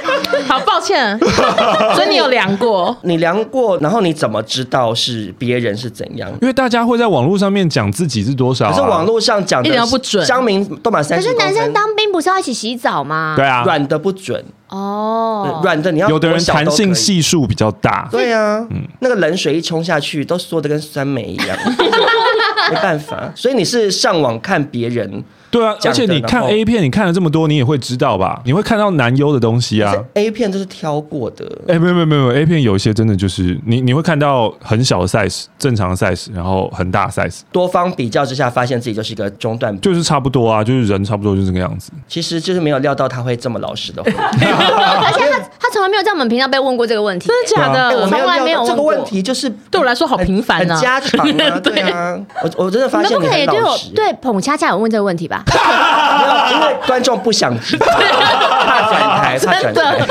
S1: 好抱歉，所以你有量过？
S3: 你量过，然后你怎么知道是别人是怎样？
S4: 因为大家会在网络上面讲自己是多少，
S3: 可是网络上讲的
S1: 一点都不准。
S3: 乡民都满三十。
S5: 可是男生当兵不是要一起洗澡吗？
S4: 对啊，
S3: 软的不准哦，软的你要
S4: 有的人弹性系数比较大。
S3: 对啊，嗯，那个冷水一冲下去都缩的跟酸梅一样，没办法。所以你是上网看别人。
S4: 对啊，而且你看 A 片，你看了这么多，你也会知道吧？你会看到男优的东西啊。
S3: A 片都是挑过的。
S4: 哎，没有没有没有，A 片有一些真的就是你你会看到很小的 size，正常的 size，然后很大 size。
S3: 多方比较之下，发现自己就是一个中段，
S4: 就是差不多啊，就是人差不多就是这个样子。
S3: 其实就是没有料到他会这么老实的话。
S5: 而且他他从来没有在我们频道被问过这个问题，
S1: 真的假的？
S3: 我
S5: 从来没有
S3: 这个问题，就是
S1: 对我来说好频繁
S3: 啊，很家常啊。对啊，我我真的发现你很老实。
S5: 对澎恰恰有问这个问题吧？
S3: 因为观众不想知道，怕转台，怕转台。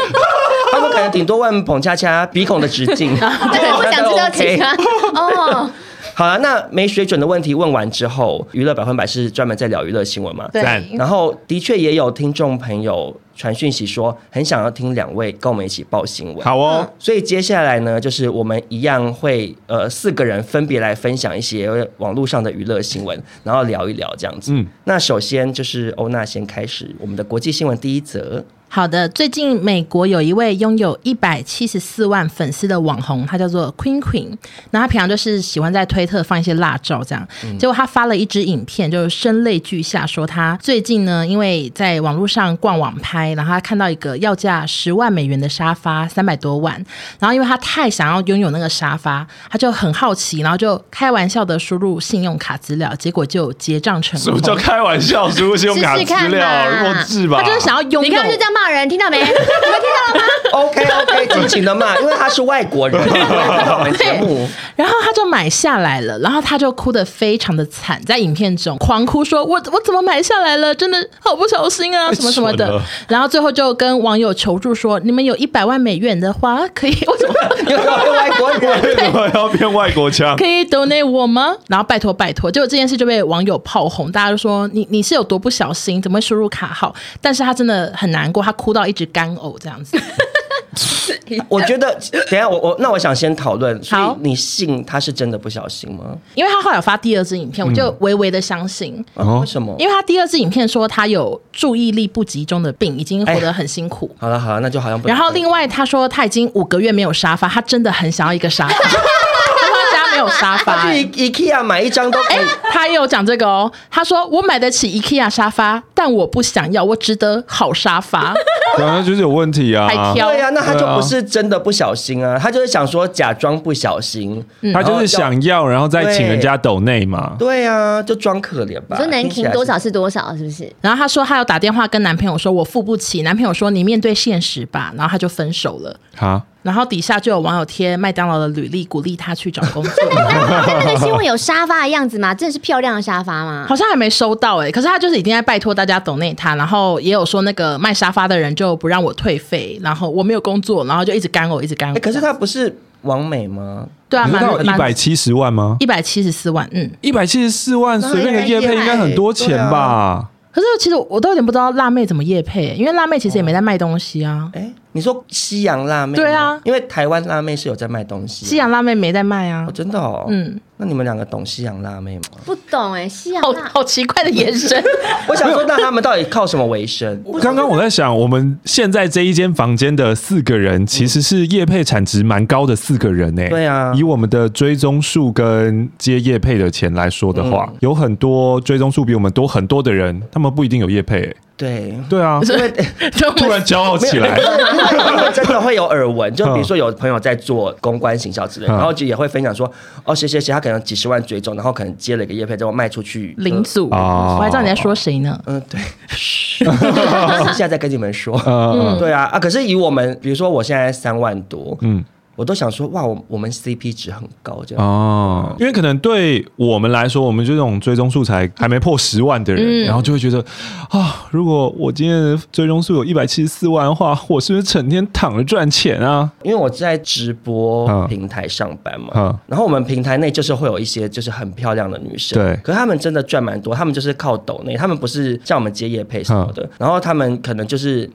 S3: 他们可能顶多问捧恰恰鼻孔的直径，
S5: 对，不想知道其他哦。
S3: 好了，那没水准的问题问完之后，娱乐百分百是专门在聊娱乐新闻嘛？
S1: 对。
S3: 然后的确也有听众朋友传讯息说，很想要听两位跟我们一起报新闻。
S4: 好哦。
S3: 所以接下来呢，就是我们一样会呃四个人分别来分享一些网络上的娱乐新闻，然后聊一聊这样子。嗯。那首先就是欧娜先开始我们的国际新闻第一则。
S1: 好的，最近美国有一位拥有一百七十四万粉丝的网红，他叫做 Queen Queen。那他平常就是喜欢在推特放一些辣照，这样。嗯、结果他发了一支影片，就是声泪俱下，说他最近呢，因为在网络上逛网拍，然后他看到一个要价十万美元的沙发，三百多万。然后因为他太想要拥有那个沙发，他就很好奇，然后就开玩笑的输入信用卡资料，结果就结账成功。
S4: 什么叫开玩笑输入信用卡资料？弱智吧？
S1: 他就是想要拥有。你
S5: 刚刚就这样骂人，听到没？你们听到了吗
S3: ？OK OK，尽情的骂，因为他是外国人，对我们节目。
S1: 然后他就买下来了，然后他就哭得非常的惨，在影片中狂哭说，说我我怎么买下来了？真的好不小心啊，什么什么的。然后最后就跟网友求助说，你们有一百万美元的话，可以我怎么
S3: 又要变外国人？
S4: 为什么要变外国腔？
S1: 可以 donate 我吗？然后拜托拜托，结果这件事就被网友炮轰，大家都说你你是有多不小心，怎么会输入卡号？但是他真的很难过，他哭到一直干呕这样子。
S3: 我觉得，等下我我那我想先讨论，所以你信他是真的不小心吗？
S1: 因为他后来有发第二支影片，我就微微的相信。
S3: 为什么？
S1: 因为他第二支影片说他有注意力不集中的病，已经活得很辛苦。
S3: 好了好了，那就好像不。
S1: 然后另外他说他已经五个月没有沙发，他真的很想要一个沙发。没有沙发，
S3: 去 IKEA 买一张都可以。欸、
S1: 他也有讲这个哦。他说：“我买得起 IKEA 沙发，但我不想要，我值得好沙发。”
S4: 对啊，就是有问题啊。
S1: 还挑。
S3: 对啊，那他就不是真的不小心啊，他就是想说假装不小心，
S4: 嗯、他就是想要，然后再请人家抖内嘛。
S3: 对啊，就装可怜吧。
S5: 你说能停多少是多少，是不是？
S1: 然后他说他有打电话跟男朋友说：“我付不起。”男朋友说：“你面对现实吧。”然后他就分手了。好。然后底下就有网友贴麦当劳的履历，鼓励他去找工作。
S5: 那新闻有沙发的样子吗？真的是漂亮的沙发吗？
S1: 好像还没收到哎、欸。可是他就是已经在拜托大家 donate 他，然后也有说那个卖沙发的人就不让我退费，然后我没有工作，然后就一直干我，一直干我、欸。
S3: 可是他不是王美吗？
S1: 对啊，
S4: 蛮一百七十万吗？
S1: 一百七十四万，嗯，
S4: 一百七十四万，随便个业配应该很多钱吧？
S1: 可是其实我都有点不知道辣妹怎么夜配，因为辣妹其实也没在卖东西啊。
S3: 哎、欸，你说西洋辣妹？
S1: 对啊，
S3: 因为台湾辣妹是有在卖东西，
S1: 西洋辣妹没在卖啊。
S3: 哦、真的哦，嗯。那你们两个懂西洋辣妹吗？
S5: 不懂哎、欸，西洋
S1: 好好奇怪的眼神。
S3: 我想说，那他们到底靠什么为生？
S4: 刚刚我在想，我们现在这一间房间的四个人，其实是业配产值蛮高的四个人哎、欸。
S3: 对啊，
S4: 以我们的追踪数跟接业配的钱来说的话，嗯、有很多追踪数比我们多很多的人，他们不一定有业配、欸。
S3: 对。
S4: 对啊，因为 突然骄傲起来，
S3: 真的会有耳闻。就比如说有朋友在做公关行销之类，然后就也会分享说，哦，谁谁谁他可能几十万追踪，然后可能接了一个叶配之后卖出去。
S1: 零组，我还知道你在说谁呢？
S3: 嗯，对，现在在跟你们说，嗯，对啊啊，可是以我们，比如说我现在三万多，嗯。我都想说，哇，我我们 CP 值很高，这样。
S4: 哦，因为可能对我们来说，我们就这种追踪素材还没破十万的人，嗯、然后就会觉得啊，如果我今天的追踪数有一百七十四万的话，我是不是成天躺着赚钱啊？
S3: 因为我在直播平台上班嘛，嗯、然后我们平台内就是会有一些就是很漂亮的女生，
S4: 对，
S3: 可是他们真的赚蛮多，他们就是靠抖内，他们不是像我们接夜配什么的，嗯、然后他们可能就是。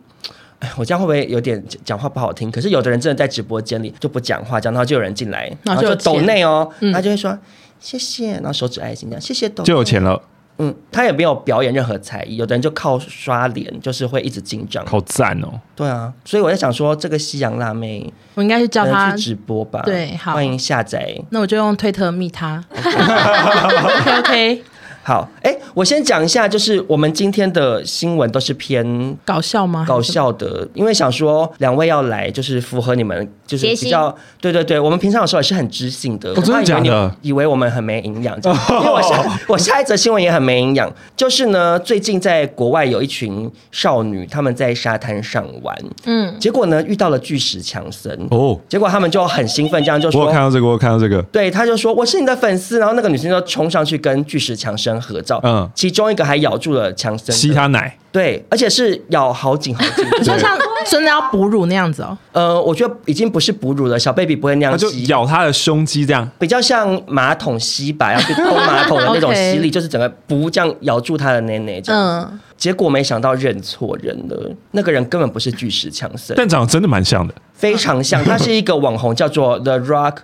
S3: 哎，我这样会不会有点讲话不好听？可是有的人真的在直播间里就不讲话，这样然后就有人进来，然后就抖内哦，嗯、他就会说谢谢，然后手指爱心这样，谢谢抖，
S4: 就有钱了。
S3: 嗯，他也没有表演任何才艺，有的人就靠刷脸，就是会一直进账。
S4: 好赞哦！
S3: 对啊，所以我在想说，这个西洋辣妹，
S1: 我应该是叫他
S3: 去直播吧？
S1: 对，好，
S3: 欢迎下载。
S1: 那我就用推特密他。OK OK。
S3: 好，哎、欸，我先讲一下，就是我们今天的新闻都是偏
S1: 搞笑吗？
S3: 搞笑的，因为想说两位要来，就是符合你们，就是比较对对对，我们平常有时候也是很知性的，
S4: 我真的假的？
S3: 以为我们很没营养，因为我下 我下一则新闻也很没营养，就是呢，最近在国外有一群少女，他们在沙滩上玩，嗯，结果呢遇到了巨石强森。哦，结果他们就很兴奋，这样就说
S4: 我看到这个，我看到这个，
S3: 对，他就说我是你的粉丝，然后那个女生就冲上去跟巨石强森合照，嗯，其中一个还咬住了强森
S4: 吸他奶，
S3: 对，而且是咬好紧好紧，
S1: 就像真的要哺乳那样子哦。
S3: 呃，我觉得已经不是哺乳了，小 baby 不会那样
S4: 吸，就咬他的胸肌这样，
S3: 比较像马桶吸吧，要去通马桶的那种 吸力，就是整个不这样咬住他的奶奶这样。嗯，结果没想到认错人了，那个人根本不是巨石强森，
S4: 但长得真的蛮像的，
S3: 非常像，他是一个网红，叫做 The Rock。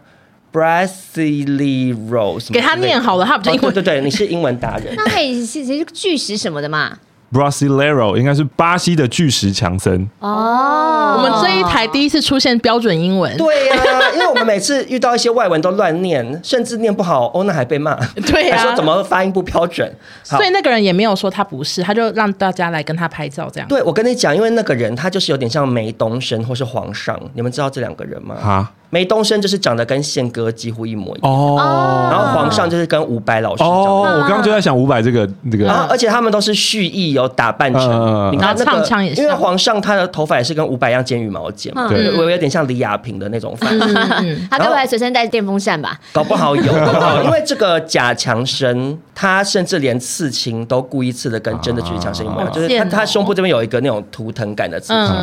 S3: Brasileiro，
S1: 给他念好了，他不就英文？
S3: 哦、对对对，你是英文达人。
S5: 那可以是是巨石什么的嘛
S4: ？Brasileiro 应该是巴西的巨石强森
S1: 哦。我们这一台第一次出现标准英文。
S3: 对呀、啊，因为我们每次遇到一些外文都乱念，甚至念不好，欧娜还被骂。
S1: 对呀、啊，
S3: 说怎么发音不标准。
S1: 所以那个人也没有说他不是，他就让大家来跟他拍照这样。
S3: 对，我跟你讲，因为那个人他就是有点像梅东升或是皇上，你们知道这两个人吗？啊。梅东升就是长得跟宪哥几乎一模一样。哦，然后皇上就是跟伍佰老师
S4: 哦，我刚刚就在想伍佰这个这个，
S3: 然后而且他们都是蓄意有打扮成，你看那个，因为皇上他的头发也是跟伍佰一样剪羽毛剪，对，我有点像李亚平的那种发。型，
S5: 他该不会随身带电风扇吧？
S3: 搞不好有，搞不好，因为这个贾强生他甚至连刺青都故意刺的跟真的巨石强生一模一样，就是他他胸部这边有一个那种图腾感的刺青，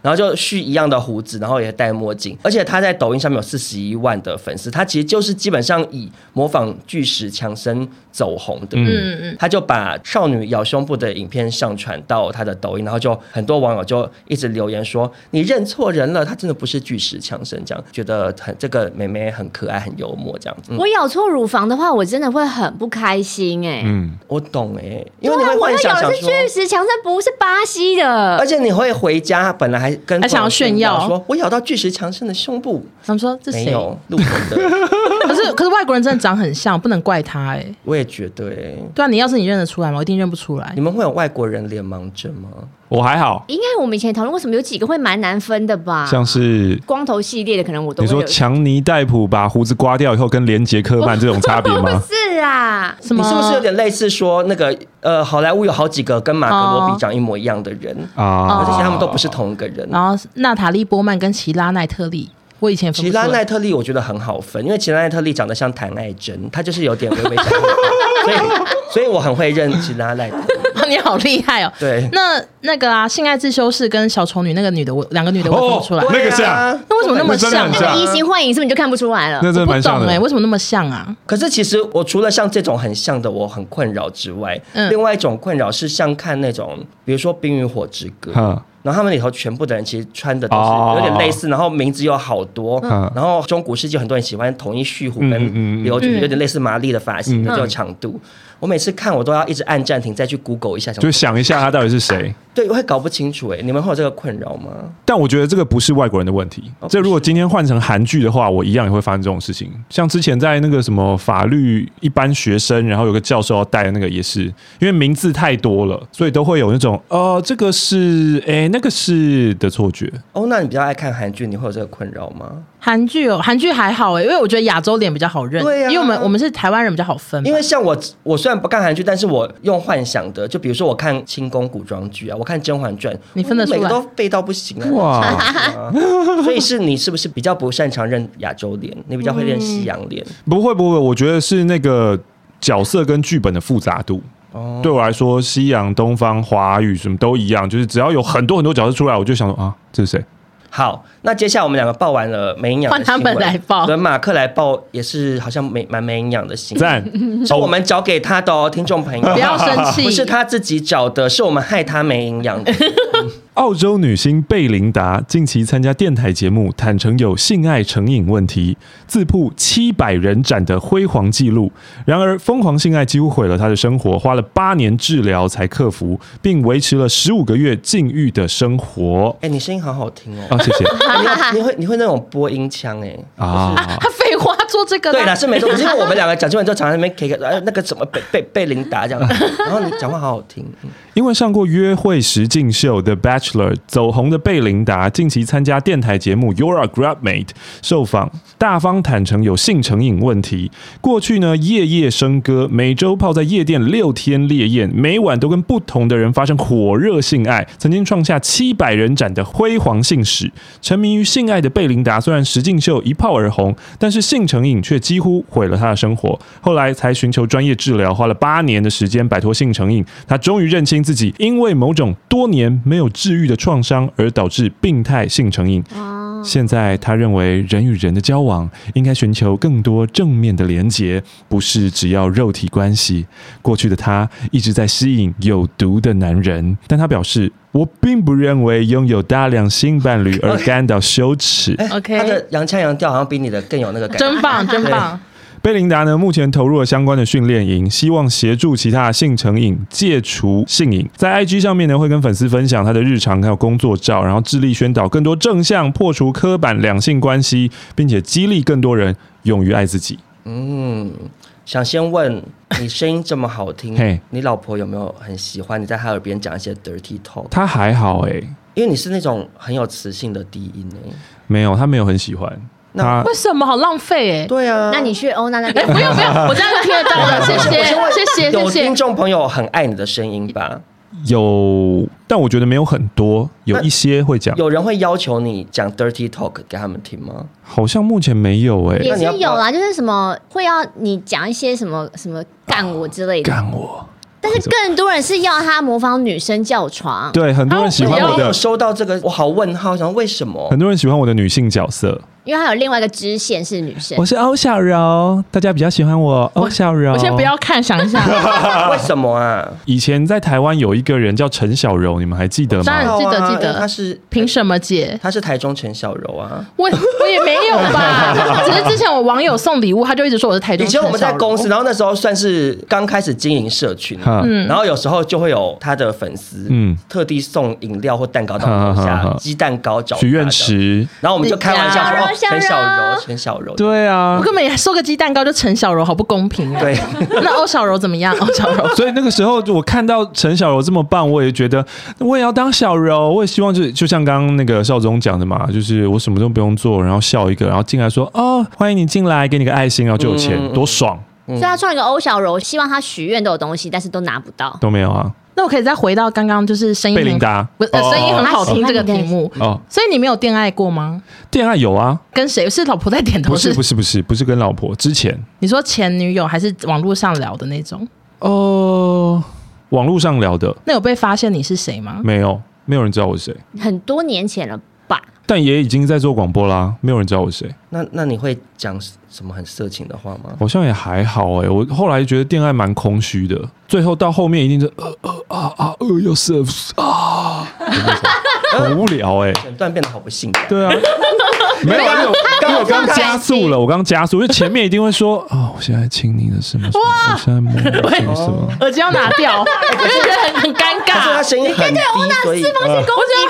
S3: 然后就蓄一样的胡子，然后也戴墨镜，而且他在抖。抖音上面有四十一万的粉丝，他其实就是基本上以模仿巨石强森走红的。嗯嗯，他就把少女咬胸部的影片上传到他的抖音，然后就很多网友就一直留言说：“你认错人了，他真的不是巨石强森。”这样觉得很这个妹妹很可爱、很幽默这样子。
S5: 我咬错乳房的话，我真的会很不开心哎、欸。
S3: 嗯，我懂哎、欸，因为你会幻想想说
S5: 巨石强森不是巴西的，
S3: 而且你会回家本来还跟
S1: 还想要炫耀
S3: 说：“我咬到巨石强森的胸部。”
S1: 他们说这谁？
S3: 没有录的。
S1: 可是可是外国人真的长很像，不能怪他哎、欸。
S3: 我也觉得。
S1: 对啊，你要是你认得出来吗？我一定认不出来。
S3: 你们会有外国人脸盲症吗？
S4: 我还好。
S5: 应该我们以前讨论过什么，有几个会蛮难分的吧？
S4: 像是
S5: 光头系列的，可能我都。
S4: 你说强尼戴普把胡子刮掉以后，跟连杰克曼这种差别
S5: 吗？是啊，
S3: 什么？你是不是有点类似说那个呃，好莱坞有好几个跟马格罗比长一模一样的人啊？而且他们都不是同一个人。
S1: 然后娜塔莉波曼跟奇拉奈特利。我以前
S3: 奇拉奈特利我觉得很好分，因为奇拉奈特利长得像谭爱珍，她就是有点微微像，所以 所以我很会认奇拉奈特利。
S1: 你好厉害哦！
S3: 对，
S1: 那那个啊，性爱自修室跟小丑女那个女的，我两个女的我分不出来，
S4: 那个像，
S1: 那为什么那么像？
S5: 那个移形换影是不是你就看不出来了？
S4: 那真的蛮像的。
S1: 哎，为什么那么像啊？
S3: 可是其实我除了像这种很像的我很困扰之外，另外一种困扰是像看那种，比如说《冰与火之歌》。然后他们里头全部的人其实穿的都是有点类似，然后名字有好多，然后中古世纪很多人喜欢统一蓄胡跟留，就是有点类似麻利的发型，这种长度。我每次看我都要一直按暂停，再去 Google 一下，
S4: 就想一下他到底是谁。
S3: 对，我会搞不清楚哎，你们会有这个困扰吗？
S4: 但我觉得这个不是外国人的问题。这如果今天换成韩剧的话，我一样也会发生这种事情。像之前在那个什么法律一般学生，然后有个教授要带的那个也是，因为名字太多了，所以都会有那种呃，这个是哎。那个是的错觉
S3: 哦，那你比较爱看韩剧，你会有这个困扰吗？
S1: 韩剧哦，韩剧还好哎，因为我觉得亚洲脸比较好认，对呀，因为我们我们是台湾人比较好分。
S3: 因为像我，我虽然不看韩剧，但是我用幻想的，就比如说我看清宫古装剧啊，我看《甄嬛传》，
S1: 你分得出来，
S3: 每个都背到不行啊！哇，所以是你是不是比较不擅长认亚洲脸？你比较会认西洋脸？
S4: 不会不会，我觉得是那个角色跟剧本的复杂度。哦，对我来说，西洋、东方、华语什么都一样，就是只要有很多很多角色出来，我就想说啊，这是谁？
S3: 好，那接下来我们两个报完了没营养的新闻，换
S1: 他们来报，
S3: 跟马克来报也是好像没蛮没营养的新闻。
S4: 赞，
S3: 是我们找给他的哦，听众朋友。
S1: 不要生气，
S3: 不是他自己找的，是我们害他没营养的。
S4: 澳洲女星贝琳达近期参加电台节目，坦诚有性爱成瘾问题，自曝七百人斩的辉煌纪录。然而，疯狂性爱几乎毁了她的生活，花了八年治疗才克服，并维持了十五个月禁欲的生活。
S3: 哎、欸，你声音好好听哦！
S4: 啊，谢谢。
S3: 你，你会你会那种播音腔哎
S1: 啊？他废话做这个？
S3: 对啦，是没错。可是因为我们两个讲出来之后，常常在那边 K 个哎那个什么贝贝贝琳达这样，然后你讲话好好听。
S4: 因为上过约会实境秀的 Bachelor 走红的贝琳达，近期参加电台节目 You're a Grab Mate 受访，大方坦承有性成瘾问题。过去呢，夜夜笙歌，每周泡在夜店六天烈焰，每晚都跟不同的人发生火热性爱，曾经创下七百人斩的辉煌性史。沉迷于性爱的贝琳达，虽然实境秀一炮而红，但是性成瘾却几乎毁了她的生活。后来才寻求专业治疗，花了八年的时间摆脱性成瘾。她终于认清。己因为某种多年没有治愈的创伤而导致病态性成瘾。现在他认为人与人的交往应该寻求更多正面的连结，不是只要肉体关系。过去的他一直在吸引有毒的男人，但他表示：“我并不认为拥有大量性伴侣而感到羞耻。”
S1: OK，
S3: 他的洋腔洋调好像比你的更有那个感觉，
S1: 真棒，真棒。
S4: 贝琳达呢，目前投入了相关的训练营，希望协助其他的性成瘾戒除性瘾。在 IG 上面呢，会跟粉丝分享他的日常还有工作照，然后致力宣导更多正向，破除刻板两性关系，并且激励更多人勇于爱自己。
S3: 嗯，想先问你声音这么好听，嘿，你老婆有没有很喜欢你在她耳边讲一些 dirty talk？
S4: 她还好哎、欸，
S3: 因为你是那种很有磁性的低音哎、欸，
S4: 没有，她没有很喜欢。
S1: 那为什么好浪费？哎，
S3: 对啊，
S5: 那你去欧娜那边，
S1: 不用不用，我这样就听得到了。谢谢谢谢谢谢。
S3: 有听众朋友很爱你的声音吧？
S4: 有，但我觉得没有很多，有一些会讲。
S3: 有人会要求你讲 dirty talk 给他们听吗？
S4: 好像目前没有哎、欸，
S5: 也是有啦，就是什么会要你讲一些什么什么干我之类的，
S4: 干我。
S5: 但是更多人是要他模仿女生叫床，
S4: 对，很多人喜欢我的。
S3: 我收到这个，我好问号，想为什么？
S4: 很多人喜欢我的女性角色。
S5: 因为他有另外一个支线是女生，
S4: 我是欧小柔，大家比较喜欢我欧小柔。
S1: 我先不要看，想一下
S3: 为什么啊？
S4: 以前在台湾有一个人叫陈小柔，你们还记得吗？
S1: 当然记得，记得。
S3: 他是
S1: 凭什么姐？
S3: 他是台中陈小柔啊。
S1: 我我也没有吧，只是之前我网友送礼物，他就一直说我是台中。以前
S3: 我们在公司，然后那时候算是刚开始经营社群，嗯，然后有时候就会有他的粉丝，嗯，特地送饮料或蛋糕到楼下，鸡蛋糕找
S4: 许愿池，
S3: 然后我们就开玩笑说陈小柔。陈小柔，
S4: 对啊，
S1: 我根本也收个鸡蛋糕就陈小柔，好不公平啊！
S3: 对，
S1: 那欧小柔怎么样？欧小柔，
S4: 所以那个时候我看到陈小柔这么棒，我也觉得我也要当小柔，我也希望就就像刚刚那个少宗讲的嘛，就是我什么都不用做，然后笑一个，然后进来说哦，欢迎你进来，给你个爱心，然后就有钱，嗯、多爽！
S5: 所以他创一个欧小柔，希望他许愿都有东西，但是都拿不到，
S4: 都没有啊。
S1: 那我可以再回到刚刚就是声音贝
S4: 琳达，
S1: 不是声音很好听这个题目哦。所以你没有恋爱过吗？
S4: 恋爱有啊，
S1: 跟谁？是老婆在点头？
S4: 不是不是不是不是跟老婆之前。
S1: 你说前女友还是网络上聊的那种？
S4: 哦，网络上聊的。
S1: 那有被发现你是谁吗？
S4: 没有，没有人知道我是谁。
S5: 很多年前了吧？
S4: 但也已经在做广播啦，没有人知道我是谁。
S3: 那那你会讲什么很色情的话吗？
S4: 好像也还好哎、欸，我后来觉得恋爱蛮空虚的，最后到后面一定是呃呃啊啊呃要 serve 啊，很 无聊哎、欸，
S3: 整段变得好不性感。
S4: 对啊，没有，因为 我刚刚加速了，我刚刚加速，因为前面一定会说 哦，我现在亲你的什么什么，我现在摸你的什么什么，
S1: 耳机要拿掉，我就觉得很很尴尬，
S3: 他声音很低，所以我觉
S1: 得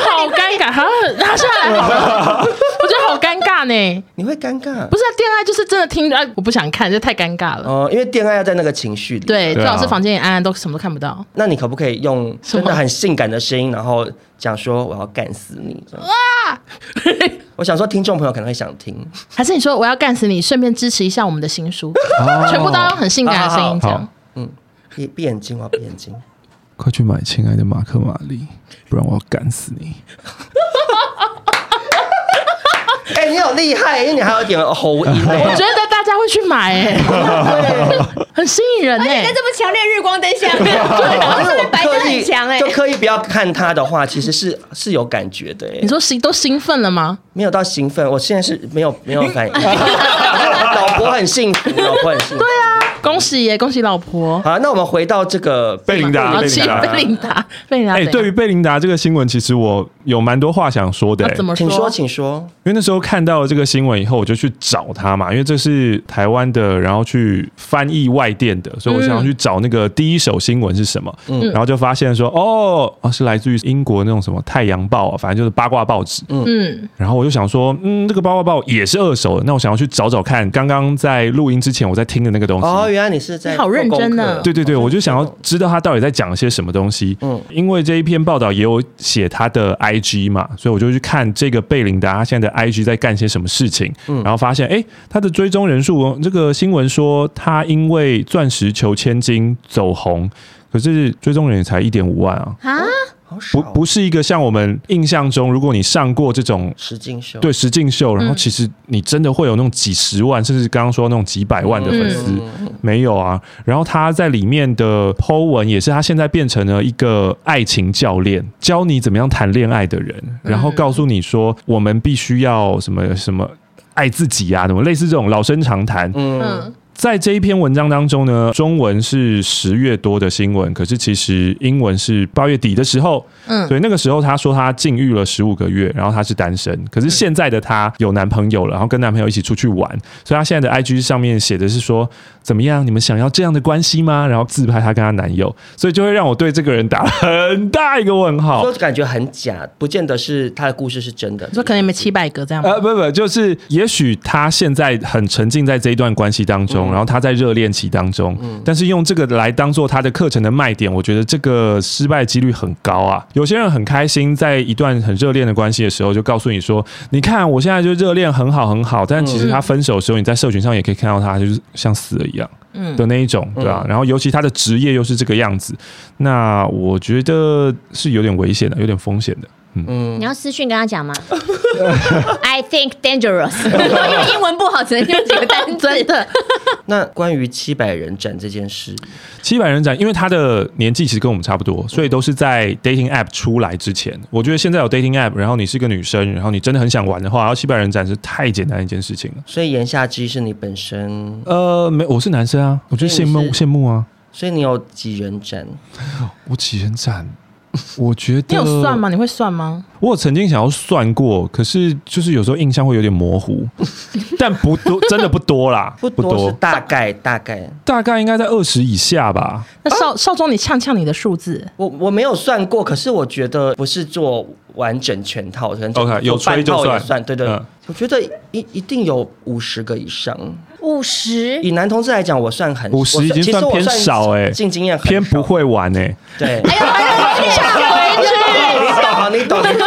S1: 好尴尬，好拿下来好了，我觉得好尴尬呢，
S3: 你会尴尬？
S1: 不是恋爱，就是真的听着，我不想看，这太尴尬了。
S3: 哦，因为恋爱要在那个情绪里，
S1: 对，最好是房间里安安，都什么都看不到。
S3: 那你可不可以用真的很性感的声音，然后讲说我要干死你？哇！我想说，听众朋友可能会想听，
S1: 还是你说我要干死你，顺便支持一下我们的新书，全部都用很性感的声音讲。
S3: 嗯，闭闭眼睛，我要闭眼睛，
S4: 快去买《亲爱的马克玛丽》，不然我要干死你。
S3: 哎、欸，你好厉害，因为你还有点喉音。我
S1: 觉得大家会去买，哎，对，很吸引人哎。
S5: 在这么强烈日光灯下，对，然后白灯很强哎，
S3: 就刻意不要看他的话，其实是是有感觉的。
S1: 你说兴都兴奋了吗？
S3: 没有到兴奋，我现在是没有没有反应。老婆很幸福，老婆很幸福。对啊。
S1: 恭喜耶，恭喜老婆。
S3: 好，那我们回到这个
S4: 贝琳达，贝琳达，
S1: 贝琳达，贝琳达。
S4: 哎，对于贝琳达这个新闻，其实我有蛮多话想说的。
S1: 怎么说？
S3: 请说，请说。
S4: 因为那时候看到了这个新闻以后，我就去找他嘛，因为这是台湾的，然后去翻译外电的，所以我想要去找那个第一手新闻是什么。嗯，然后就发现说，哦，啊，是来自于英国那种什么《太阳报》啊，反正就是八卦报纸。嗯，然后我就想说，嗯，这个八卦报也是二手的，那我想要去找找看。刚刚在录音之前，我在听的那个东西。
S3: 哦，原来你是在
S1: 好认真的。
S4: 对对对，我就想要知道他到底在讲些什么东西。嗯，因为这一篇报道也有写他的 IG 嘛，所以我就去看这个贝琳达他现在的 IG 在干些什么事情。嗯，然后发现，哎，他的追踪人数，这个新闻说他因为钻石求千金走红，可是追踪人也才一点五万啊。啊？不不是一个像我们印象中，如果你上过这种
S3: 实境秀，
S4: 对实境秀，然后其实你真的会有那种几十万，甚至刚刚说那种几百万的粉丝，没有啊。然后他在里面的 po 文也是，他现在变成了一个爱情教练，教你怎么样谈恋爱的人，然后告诉你说，我们必须要什么什么爱自己啊，什么类似这种老生常谈。嗯。在这一篇文章当中呢，中文是十月多的新闻，可是其实英文是八月底的时候，嗯，所以那个时候他说他禁欲了十五个月，然后他是单身，可是现在的他有男朋友了，然后跟男朋友一起出去玩，所以他现在的 IG 上面写的是说怎么样，你们想要这样的关系吗？然后自拍他跟他男友，所以就会让我对这个人打了很大一个问号，
S3: 就感觉很假，不见得是他的故事是真的，
S1: 说可能有没有七百个这样，
S4: 呃，不不，就是也许他现在很沉浸在这一段关系当中。然后他在热恋期当中，但是用这个来当做他的课程的卖点，我觉得这个失败几率很高啊。有些人很开心，在一段很热恋的关系的时候，就告诉你说：“你看，我现在就热恋很好很好。”但其实他分手的时候，你在社群上也可以看到他就是像死了一样，嗯的那一种，对吧？然后尤其他的职业又是这个样子，那我觉得是有点危险的，有点风险的。
S5: 嗯，你要私讯跟他讲吗？I think dangerous，因为英文不好，只能用几个单词的。
S3: 那关于七百人斩这件事，
S4: 七百人斩，因为他的年纪其实跟我们差不多，所以都是在 dating app 出来之前。我觉得现在有 dating app，然后你是个女生，然后你真的很想玩的话，然后七百人斩是太简单一件事情了。
S3: 所以言下之意是你本身，
S4: 呃，没，我是男生啊，我觉得羡慕羡慕啊。
S3: 所以你有几人斩？
S4: 我几人斩？我觉得
S1: 你有算吗？你会算吗？
S4: 我曾经想要算过，可是就是有时候印象会有点模糊，但不多，真的不多啦，
S3: 不多，大概大概。
S4: 大概应该在二十以下吧。
S1: 那少少宗，你呛呛你的数字，
S3: 我我没有算过，可是我觉得不是做完整全套，可能
S4: OK 有吹就算，
S3: 算对对，我觉得一一定有五十个以上，
S5: 五十？
S3: 以男同志来讲，我算很
S4: 五十已经算偏少哎，
S3: 进经验
S4: 偏不会玩哎，
S3: 对。你懂？
S5: 真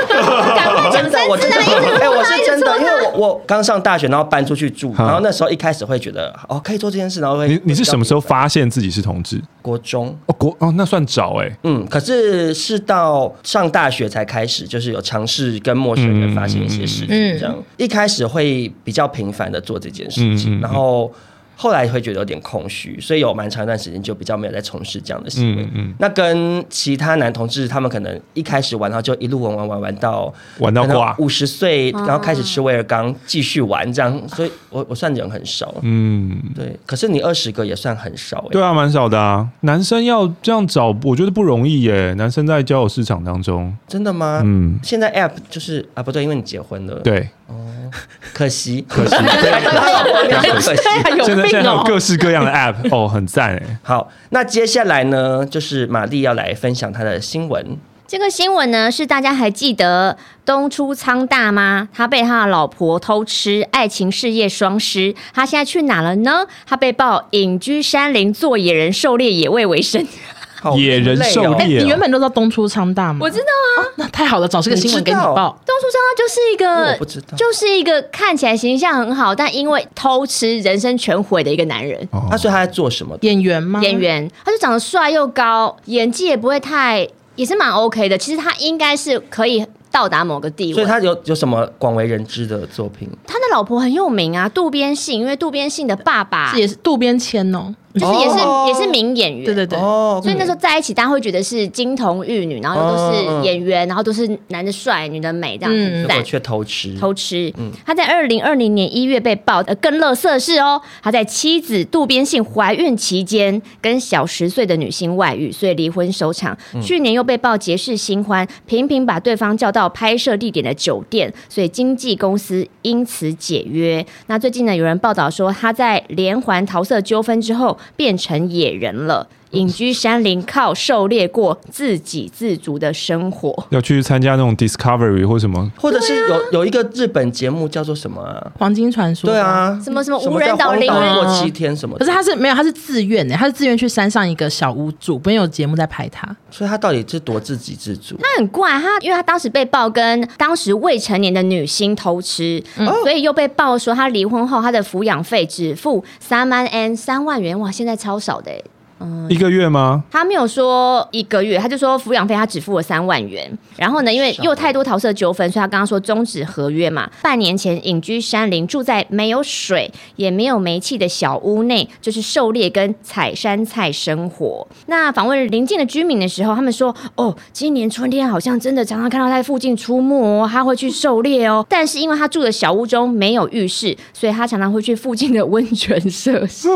S5: 的，我真的，
S3: 哎，我是真的，因为我我刚上大学，然后搬出去住，然后那时候一开始会觉得哦，可以做这件事，然后会。
S4: 你你是什么时候发现自己是同志？
S3: 国中
S4: 哦，国哦，那算早哎。
S3: 嗯，可是是到上大学才开始，就是有尝试跟陌生人发生一些事情，这样一开始会比较频繁的做这件事情，然后。后来会觉得有点空虚，所以有蛮长一段时间就比较没有在从事这样的行为。嗯嗯，那跟其他男同志，他们可能一开始玩，然后就一路玩玩玩玩到
S4: 玩到挂，
S3: 五十岁，然后开始吃威尔刚，继续玩这样。所以我我算人很少。嗯，对。可是你二十个也算很少。欸，
S4: 对啊，蛮少的啊。男生要这样找，我觉得不容易耶。男生在交友市场当中，
S3: 真的吗？嗯。现在 App 就是啊，不对，因为你结婚了。
S4: 对。
S3: 哦，可惜，
S4: 可惜，对，可惜。现在现在有各式各样的 App，哦，很赞哎。
S3: 好，那接下来呢，就是玛丽要来分享她的新闻。
S5: 这个新闻呢，是大家还记得东出昌大吗？他被他的老婆偷吃，爱情事业双失。他现在去哪了呢？他被曝隐居山林，做野人狩猎，野味为生。
S4: 野人狩猎、欸，
S1: 你原本都知道东出昌大吗？
S5: 我知道啊，
S1: 哦、那太好了，找这个新闻给你报。东
S5: 出昌大就是一个，就是一个看起来形象很好，但因为偷吃人生全毁的一个男人。
S3: 他、哦啊、所以他在做什么？
S1: 演员吗？
S5: 演员，他就长得帅又高，演技也不会太，也是蛮 OK 的。其实他应该是可以到达某个地位。
S3: 所以他有有什么广为人知的作品？
S5: 他的老婆很有名啊，渡边信，因为渡边信的爸爸
S1: 也是渡边谦哦。
S5: 就是也是也是名演员，
S1: 对对对，
S5: 所以那时候在一起，大家会觉得是金童玉女，然后都是演员，然后都是男的帅，女的美这样子。
S3: 但却偷吃，
S5: 偷吃。嗯他在二零二零年一月被曝，呃，更乐色是哦，他在妻子渡边信怀孕期间跟小十岁的女性外遇，所以离婚收场。去年又被爆结识新欢，频频把对方叫到拍摄地点的酒店，所以经纪公司因此解约。那最近呢，有人报道说他在连环桃色纠纷之后。变成野人了。隐居山林，靠狩猎过自给自足的生活。
S4: 要去参加那种 Discovery 或什么，
S3: 或者是有有一个日本节目叫做什么啊？
S1: 黄金传说。
S3: 对啊，
S5: 什么什么无人岛灵
S3: 过七天什么？
S1: 可是他是没有，他是自愿的，他是自愿去山上一个小屋住，没有节目在拍他。
S3: 所以他到底是多自给自足？
S5: 他很怪，他因为他当时被爆跟当时未成年的女星偷吃，嗯、所以又被爆说他离婚后他的抚养费只付三万 n 三万元，哇，现在超少的
S4: 嗯、一个月吗？
S5: 他没有说一个月，他就说抚养费他只付了三万元。然后呢，因为又太多桃色纠纷，所以他刚刚说终止合约嘛。半年前隐居山林，住在没有水也没有煤气的小屋内，就是狩猎跟采山菜生活。那访问邻近的居民的时候，他们说：“哦，今年春天好像真的常常看到他在附近出没哦，他会去狩猎哦。但是因为他住的小屋中没有浴室，所以他常常会去附近的温泉设施。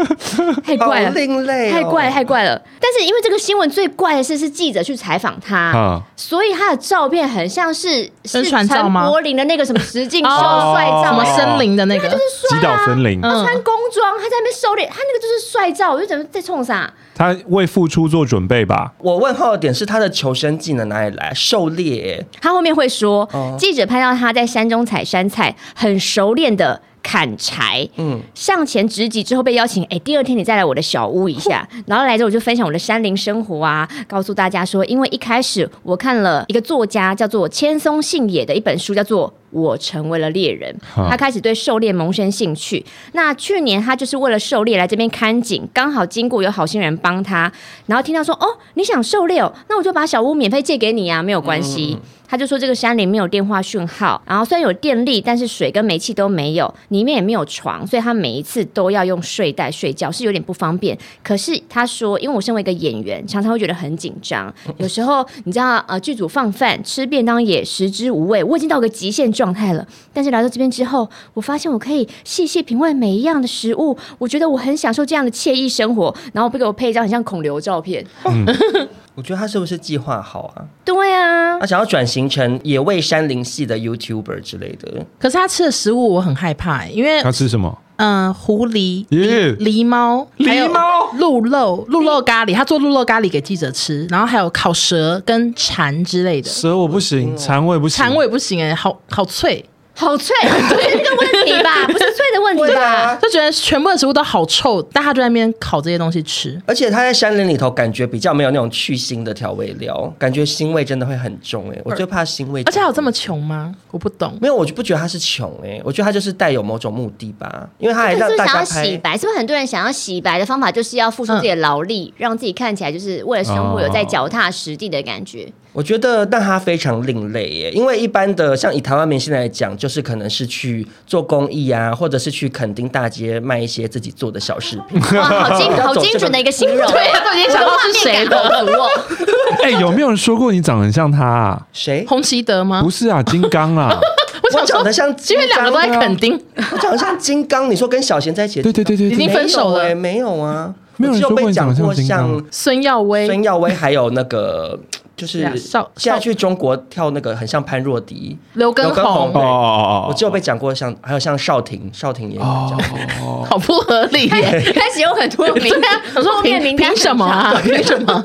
S5: 太怪了，
S3: 另类。
S5: 太怪太怪了！但是因为这个新闻最怪的是，是记者去采访他，啊、所以他的照片很像是是陈柏林的那个什么石敬 秀帅照，
S1: 什么森林的那个，
S5: 就是帅啊！
S4: 森林，
S5: 他穿工装，他在那边狩猎，他那个就是帅照，我就觉得在冲啥？
S4: 他为复出做准备吧？
S3: 我问号的点是他的求生技能哪里来？狩猎？
S5: 他后面会说，哦、记者拍到他在山中采山菜，很熟练的。砍柴，嗯，向前直击之后被邀请，哎，第二天你再来我的小屋一下，然后来之后我就分享我的山林生活啊，告诉大家说，因为一开始我看了一个作家叫做千松信也的一本书，叫做《我成为了猎人》，他开始对狩猎萌生兴趣。那去年他就是为了狩猎来这边看景，刚好经过有好心人帮他，然后听到说，哦，你想狩猎哦，那我就把小屋免费借给你啊，没有关系。嗯他就说这个山林没有电话讯号，然后虽然有电力，但是水跟煤气都没有，里面也没有床，所以他每一次都要用睡袋睡觉，是有点不方便。可是他说，因为我身为一个演员，常常会觉得很紧张，有时候你知道，呃，剧组放饭吃便当也食之无味，我已经到个极限状态了。但是来到这边之后，我发现我可以细细品味每一样的食物，我觉得我很享受这样的惬意生活。然后不给我配一张很像孔刘照片。
S3: 我觉得他是不是计划好啊？
S5: 对啊，
S3: 他想要转型成野味山林系的 YouTuber 之类的。
S1: 可是他吃的食物我很害怕，因为
S4: 他吃什么？
S1: 嗯、呃，狐狸、狸狸猫、狸猫、鹿肉、鹿肉咖喱。他做鹿肉咖喱给记者吃，然后还有烤蛇跟蝉之类的。
S4: 蛇我不行，蝉我也不行，
S1: 蝉我也不行哎、欸，好好脆。
S5: 好脆，对这个问题吧，不是脆的问题吧？啊、
S1: 就觉得全部的食物都好臭，但他就在那边烤这些东西吃。
S3: 而且他在山林里头，感觉比较没有那种去腥的调味料，感觉腥味真的会很重哎、欸，我就怕腥味。
S1: 而且还有这么穷吗？我不懂。
S3: 没有，我就不觉得他是穷哎、欸，我觉得他就是带有某种目的吧，因为他还让大家
S5: 想要洗白，是不是很多人想要洗白的方法就是要付出自己的劳力，嗯、让自己看起来就是为了生活有在脚踏实地的感觉？
S3: 我觉得，但他非常另类耶，因为一般的像以台湾明星来讲，就是可能是去做公益啊，或者是去垦丁大街卖一些自己做的小饰品。
S5: 哇，好精好精准的一个形容，对，都已经想到是谁了。
S4: 哎，有没有人说过你长得很像他啊？
S3: 谁？
S1: 洪奇德吗？
S4: 不是啊，金刚啊。
S3: 我长得像，
S1: 因为两个都在垦丁。
S3: 我长得像金刚，你说跟小贤在一起？
S4: 对对对对，
S1: 已经分手了？
S3: 没有啊，
S4: 没有人说过你长得像。
S1: 孙耀威，
S3: 孙耀威还有那个。就是现在去中国跳那个很像潘若迪、
S1: 刘畊宏，
S3: 我只有被讲过像，还有像少婷，少婷也有讲过，
S1: 好不合理耶！
S5: 开始有很多名单，我说凭凭什么啊？凭什么？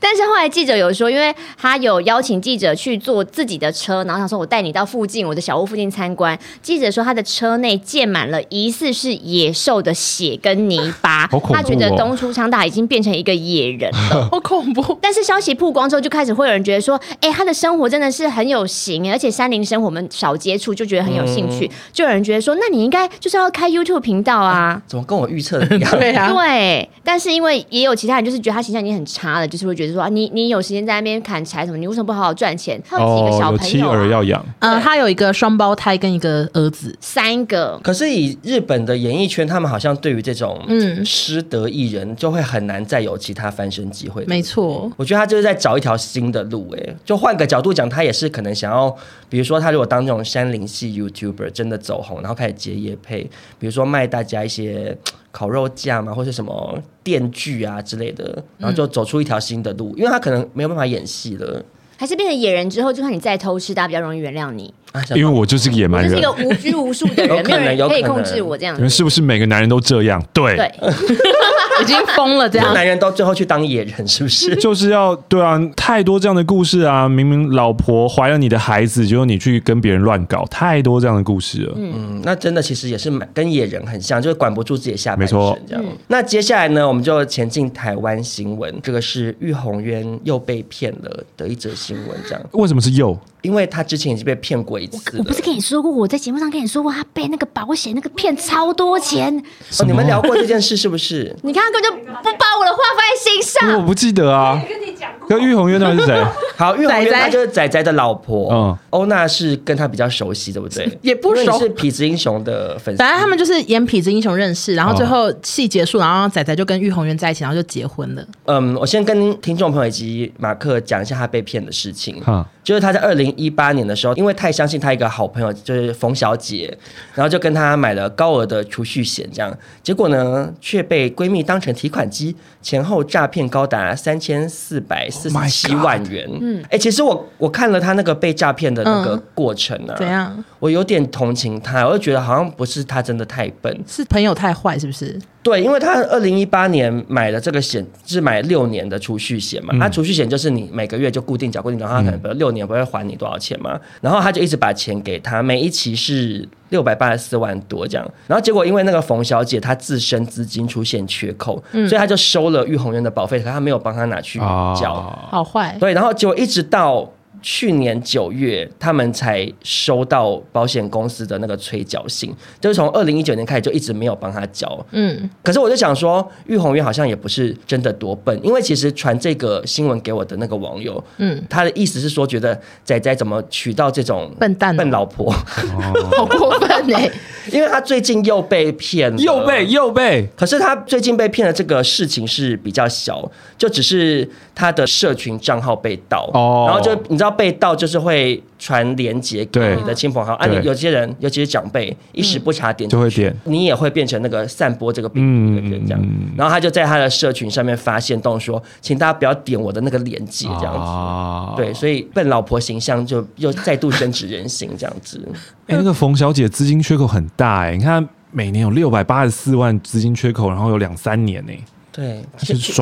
S5: 但是后来记者有说，因为他有邀请记者去坐自己的车，然后他说我带你到附近我的小屋附近参观。记者说他的车内溅满了疑似是野兽的血跟泥巴，他觉得东出昌大已经变成一个野人了，
S1: 好恐怖。
S5: 但是消息曝光之后就。开始会有人觉得说，哎、欸，他的生活真的是很有型，而且山林生活我们少接触，就觉得很有兴趣。嗯、就有人觉得说，那你应该就是要开 YouTube 频道啊，啊？
S3: 怎么跟我预测的一样？
S5: 对啊，对。但是因为也有其他人就是觉得他形象已经很差了，就是会觉得说，你你有时间在那边砍柴什么，你为什么不好好赚钱？他有几个小朋友、啊哦，有妻儿要养。
S1: 嗯，他有一个双胞胎跟一个儿子，
S5: 三个。
S3: 可是以日本的演艺圈，他们好像对于这种嗯失德艺人，就会很难再有其他翻身机会。
S1: 没错，
S3: 我觉得他就是在找一条新的路。哎，就换个角度讲，他也是可能想要，比如说他如果当这种山林系 YouTuber 真的走红，然后开始接业配，比如说卖大家一些 烤肉架嘛，或是什么电锯啊之类的，然后就走出一条新的路，因为他可能没有办法演戏了。
S5: 还是变成野人之后，就算你再偷吃，大家比较容易原谅你。
S4: 因为我就是个野蛮人，
S5: 就是一个无拘无束的人，没有人可以控制我这样子。
S4: 是不是每个男人都这样？对，对
S1: 已经疯了这样。
S3: 男人到最后去当野人，是不是？
S4: 就是要对啊，太多这样的故事啊！明明老婆怀了你的孩子，结果你去跟别人乱搞，太多这样的故事了。
S3: 嗯，那真的其实也是跟野人很像，就是管不住自己的下半身这样。嗯、那接下来呢，我们就前进台湾新闻，这个是玉红渊又被骗了的一则新闻，这样。
S4: 为什么是又？
S3: 因为他之前已经被骗过一次
S5: 我。我不是跟你说过，我在节目上跟你说过，他被那个保险那个骗超多钱。
S3: 哦，你们聊过这件事是不是？
S5: 你看他根本就不把我的话放在心上。
S4: 我不记得啊。跟你讲过。玉红渊那是谁？
S3: 好，玉红渊她就是仔仔的老婆。嗯。欧娜是跟他比较熟悉，对不对？
S1: 也不熟。
S3: 是痞子英雄的粉丝。
S1: 反正他们就是演痞子英雄认识，然后最后戏结束，然后仔仔就跟玉红渊在一起，然后就结婚了。
S3: 嗯，我先跟听众朋友以及马克讲一下他被骗的事情。哈。就是他在二零一八年的时候，因为太相信他一个好朋友，就是冯小姐，然后就跟他买了高额的储蓄险，这样结果呢，却被闺蜜当成提款机，前后诈骗高达三千四百四十七万元。嗯，哎、欸，其实我我看了他那个被诈骗的那个过程啊，
S1: 怎样？
S3: 我有点同情他，我就觉得好像不是他真的太笨，
S1: 是朋友太坏，是不是？
S3: 对，因为他二零一八年买了这个险，是买六年的储蓄险嘛。他储蓄险就是你每个月就固定缴，固定缴，他可能比如六年不会还你多少钱嘛。然后他就一直把钱给他，每一期是六百八十四万多这样。然后结果因为那个冯小姐她自身资金出现缺口，所以她就收了玉红渊的保费，可她没有帮她拿去缴，
S1: 好坏。
S3: 对，然后结果一直到。去年九月，他们才收到保险公司的那个催缴信，就是从二零一九年开始就一直没有帮他缴。嗯，可是我就想说，玉红渊好像也不是真的多笨，因为其实传这个新闻给我的那个网友，嗯，他的意思是说，觉得仔仔怎么娶到这种笨蛋笨老婆，
S1: 好过分呢、欸！
S3: 因为他最近又被骗了，
S4: 又被又被，
S3: 可是他最近被骗的这个事情是比较小，就只是他的社群账号被盗，哦，然后就你知道。被盗就是会传连接给你的亲朋好友，啊，你有些人尤其是长辈一时不察点就会点，你也会变成那个散播这个病毒的人这样。然后他就在他的社群上面发现动说，请大家不要点我的那个连接这样子。对，所以笨老婆形象就又再度深植人心这样子。
S4: 哎，那个冯小姐资金缺口很大哎，你看每年有六百八十四万资金缺口，然后有两三年呢。
S3: 对，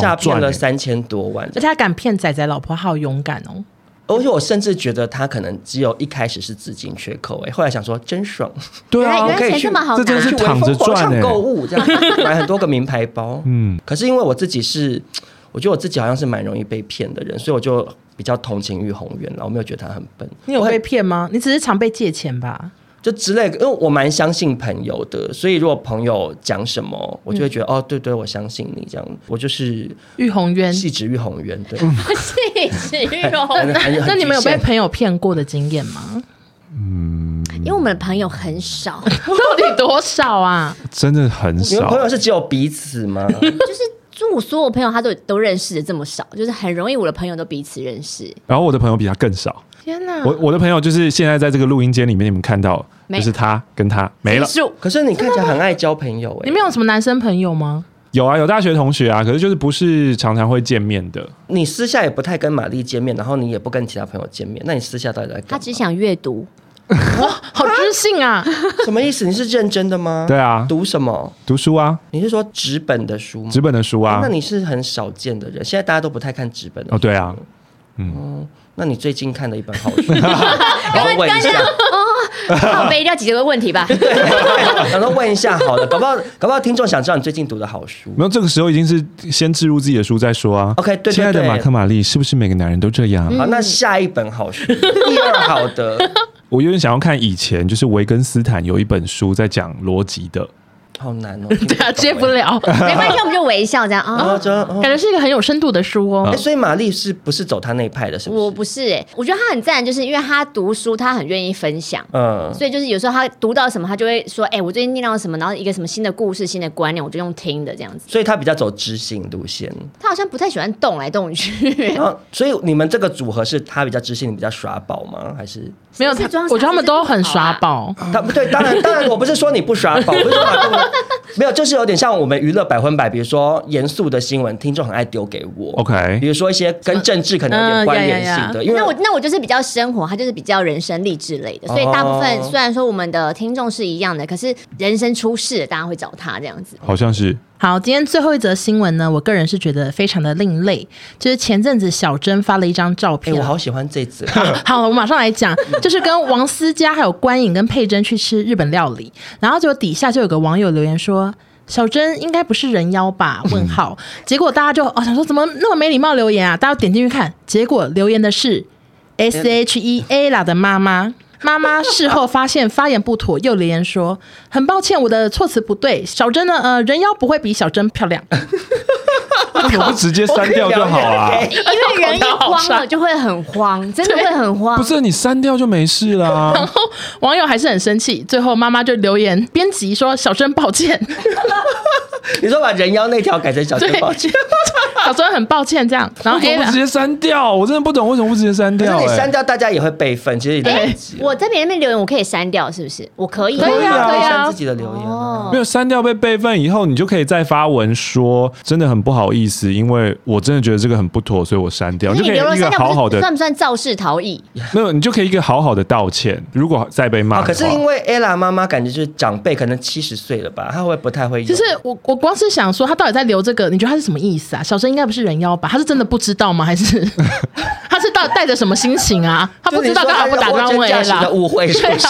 S3: 诈骗了三千多万，
S1: 而且他敢骗仔仔老婆，好勇敢哦。
S3: 而且我甚至觉得他可能只有一开始是资金缺口哎，后来想说真爽，
S4: 对啊，
S5: 我可以去
S4: 这真是躺着赚
S3: 购物这样 买很多个名牌包，嗯，可是因为我自己是，我觉得我自己好像是蛮容易被骗的人，所以我就比较同情玉红源了，我没有觉得他很笨。
S1: 你有被骗吗？你只是常被借钱吧？
S3: 就之类，因为我蛮相信朋友的，所以如果朋友讲什么，我就会觉得、嗯、哦，对对，我相信你这样。我就是
S1: 玉红渊，
S3: 细指玉红渊，对，
S5: 细指玉红渊。
S1: 那你们有被朋友骗过的经验吗？
S5: 嗯，因为我们的朋友很少，
S1: 到底多少啊？
S4: 真的很少。
S3: 你们朋友是只有彼此吗？
S5: 就是，就我所有朋友他都都认识的这么少，就是很容易我的朋友都彼此认识。
S4: 然后我的朋友比他更少。天哪！我我的朋友就是现在在这个录音间里面，你们看到就是他跟他没了。
S3: 可是你看起来很爱交朋友哎，
S1: 你们有什么男生朋友吗？
S4: 有啊，有大学同学啊，可是就是不是常常会见面的。
S3: 你私下也不太跟玛丽见面，然后你也不跟其他朋友见面，那你私下到底在干嘛？
S5: 他只想阅读，
S1: 哇，好知性啊！
S3: 什么意思？你是认真的吗？
S4: 对啊，
S3: 读什么？
S4: 读书啊？
S3: 你是说纸本的书吗？
S4: 纸本的书啊？
S3: 那你是很少见的人，现在大家都不太看纸本的书。
S4: 哦，对啊，嗯。
S3: 那你最近看的一本好书？我问一下哦，
S5: 好，没一定要几个问题吧？
S3: 然后问一下，好的，搞不好搞不好听众想知道你最近读的好书。
S4: 没有，这个时候已经是先置入自己的书再说啊。
S3: OK，对，
S4: 亲爱的马克玛丽，是不是每个男人都这样？
S3: 好，那下一本好书，第二好的，
S4: 我有点想要看以前，就是维根斯坦有一本书在讲逻辑的。
S3: 好难哦，
S1: 对啊，接不了，
S5: 没关系，我们就微笑这样 啊，
S1: 感觉是一个很有深度的书哦。
S3: 哎，所以玛丽是不是走他那一派的？是不是？
S5: 我不是哎，我觉得他很赞，就是因为他读书，他很愿意分享，嗯，所以就是有时候他读到什么，他就会说，哎，我最近念到什么，然后一个什么新的故事、新的观念，我就用听的这样子。
S3: 所以他比较走知性路线，
S5: 他好像不太喜欢动来动去。
S3: 所以你们这个组合是他比较知性，你比较耍宝吗？还是
S1: 没有？我觉得他们都很耍宝。
S3: 他不对，当然当然，我不是说你不耍宝，我不是说 没有，就是。有点像我们娱乐百分百，比如说严肃的新闻，听众很爱丢给我。
S4: OK，
S3: 比如说一些跟政治可能有点关联性的，因为
S5: 那我那我就是比较生活，他就是比较人生励志类的，所以大部分虽然说我们的听众是一样的，可是人生出事，大家会找他这样子。
S4: 好像是。
S1: 好，今天最后一则新闻呢，我个人是觉得非常的另类，就是前阵子小珍发了一张照片，
S3: 我好喜欢这则。
S1: 好，我马上来讲，就是跟王思佳还有关颖跟佩珍去吃日本料理，然后就底下就有个网友留言说。小珍应该不是人妖吧？问号。结果大家就哦想说怎么那么没礼貌留言啊？大家点进去看，结果留言的是 S H E A 啦的妈妈。妈妈事后发现发言不妥，又留言说很抱歉，我的措辞不对。小珍呢？呃，人妖不会比小珍漂亮。
S4: 为什么不直接删掉就好啊？
S5: 因为人一慌了就会很慌，真的会很慌。
S4: 不是你删掉就没事啦。
S1: 然后网友还是很生气，最后妈妈就留言编辑说：“小珍抱歉。”
S3: 你说把人妖那条改成小珍抱歉，
S1: 小祯很抱歉这样。然后
S4: 为什么不直接删掉？我真的不懂为什么不直接删掉。
S3: 那你删掉大家也会备份，其实已经。哎，
S5: 我在别人那边留言，我可以删掉是不是？我可以，
S1: 可以啊，可以
S3: 删自己的留言。
S4: 没有删掉被备份以后，你就可以再发文说真的很不好意思，因为我真的觉得这个很不妥，所以我删掉。你就可以一个好好的，
S5: 算不算肇事逃逸？
S4: 没有，你就可以一个好好的道歉。如果再被骂，
S3: 可是因为 Ella 妈妈感觉就是长辈，可能七十岁了吧，她会不太会。
S1: 就是我，我光是想说，他到底在留这个，你觉得他是什么意思啊？小祯应该不是人妖吧？他是真的不知道吗？还是 他是到带着什么心情啊？他不知道干嘛不打招呼啦？
S3: 误会是不是？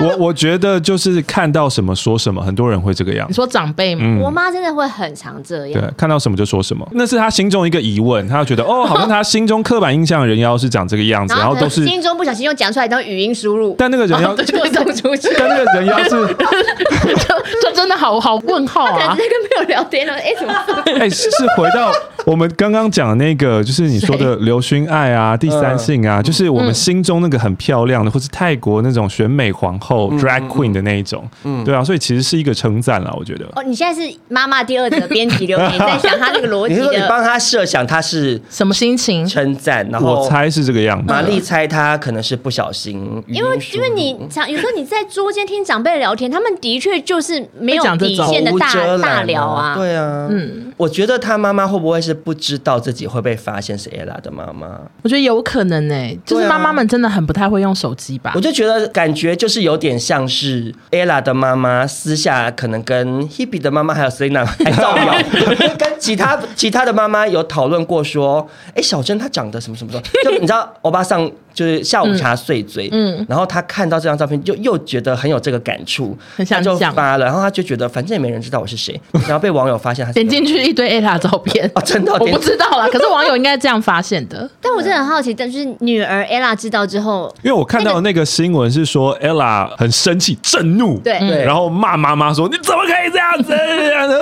S4: 我我觉得就是看到什么说什么，很多人会这个样子。
S1: 你说长辈吗？
S5: 嗯、我妈真的会很常这样。
S4: 对，看到什么就说什么，那是他心中一个疑问，他觉得哦，好像他心中刻板印象的人妖是长这个样子，然后都是
S5: 心中不小心又讲出来当语音输入，
S4: 但那个人妖就
S5: 送出去，
S4: 但那个人妖是就
S1: 就真的好好问号啊！
S5: 那个没有聊天了，哎，怎么？
S4: 哎，是回到 我们刚刚讲的那个，就是你说的刘勋爱啊，第三性啊，就是我们心中那个很漂亮的，或是泰国那种选美皇后 drag queen 的那一种，嗯，对啊，所以其实是一个称赞啦，我觉得。
S5: 哦，你现在是妈妈第二的编辑留言，在想他那个逻辑，
S3: 你说你帮他设想他是
S1: 什么心情？
S3: 称赞，然后
S4: 我猜是这个样子。
S3: 玛丽猜他可能是不小心，
S5: 因为因为你想，有时候你在桌间听长辈聊天，他们的确就是没有底线的大大聊啊，
S3: 对啊，嗯，我觉得他妈妈会不会是不知道自己会被发现是 Ella 的妈妈？
S1: 我觉得有可能呢、欸，就是妈妈们真的很不太会用手机吧？
S3: 我就觉得感觉就是有点像是 Ella 的妈妈私下可能跟 Hebe 的妈妈还有 Selina 还造谣，跟其他 其他的妈妈有讨论过说，哎、欸，小珍她长得什么什么的，就你知道欧巴桑。就是下午茶碎嘴，嗯，嗯，然后她看到这张照片，就又觉得很有这个感触，
S1: 很想
S3: 就发了，然后她就觉得反正也没人知道我是谁，然后被网友发现
S1: 点进去一堆 Ella 照片，
S3: 哦，真的，
S1: 我不知道啦，可是网友应该这样发现的。
S5: 但我真的很好奇，但是女儿 Ella 知道之后，
S4: 因为我看到的那个新闻是说 Ella 很生气、震怒，
S5: 对，
S4: 然后骂妈妈说：“你怎么可以这样子，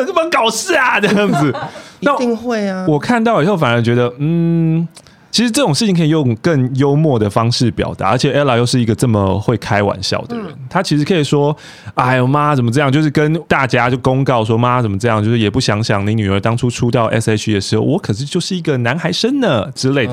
S4: 这么搞事啊？”这样子，
S3: 一定会啊。
S4: 我看到以后反而觉得，嗯。其实这种事情可以用更幽默的方式表达，而且 Ella 又是一个这么会开玩笑的人，她其实可以说：“哎呦妈，怎么这样？”就是跟大家就公告说：“妈，怎么这样？”就是也不想想你女儿当初出道 S.H.E 的时候，我可是就是一个男孩生呢之类的，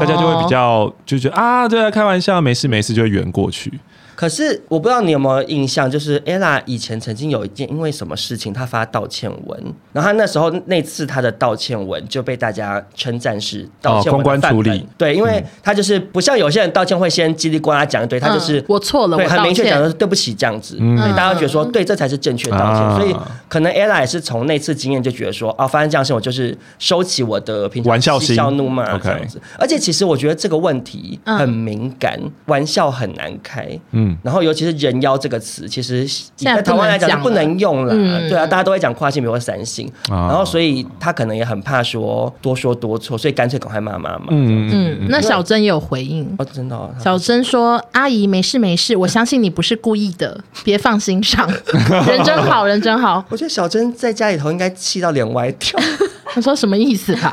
S4: 大家就会比较就觉得啊，对啊，开玩笑，没事没事，就会圆过去。
S3: 可是我不知道你有没有印象，就是 Ella 以前曾经有一件因为什么事情，她发道歉文，然后她那时候那次她的道歉文就被大家称赞是。哦，公关处理。对，因为她就是不像有些人道歉会先叽里呱啦讲一堆，她就是、嗯、
S1: 我错了，
S3: 对，
S1: 我
S3: 很明确讲的是对不起这样子，嗯、所以大家觉得说对，这才是正确道歉。嗯、所以可能 Ella 也是从那次经验就觉得说，哦，发生这样事我就是收起我的平常
S4: 玩笑、嬉笑
S3: 怒骂这样子。而且其实我觉得这个问题很敏感，嗯、玩笑很难开。嗯嗯，然后尤其是人妖这个词，其实在台湾来讲不能用了。嗯、对啊，大家都会讲跨性别或三性，然后所以他可能也很怕说多说多错，所以干脆赶快骂妈妈。
S1: 嗯嗯，那小珍也有回应
S3: 哦，真的、哦。
S1: 小珍说：“阿姨没事没事，我相信你不是故意的，别放心上，人真好人真好。”
S3: 我觉得小珍在家里头应该气到脸歪掉。
S1: 他说什么意思啊？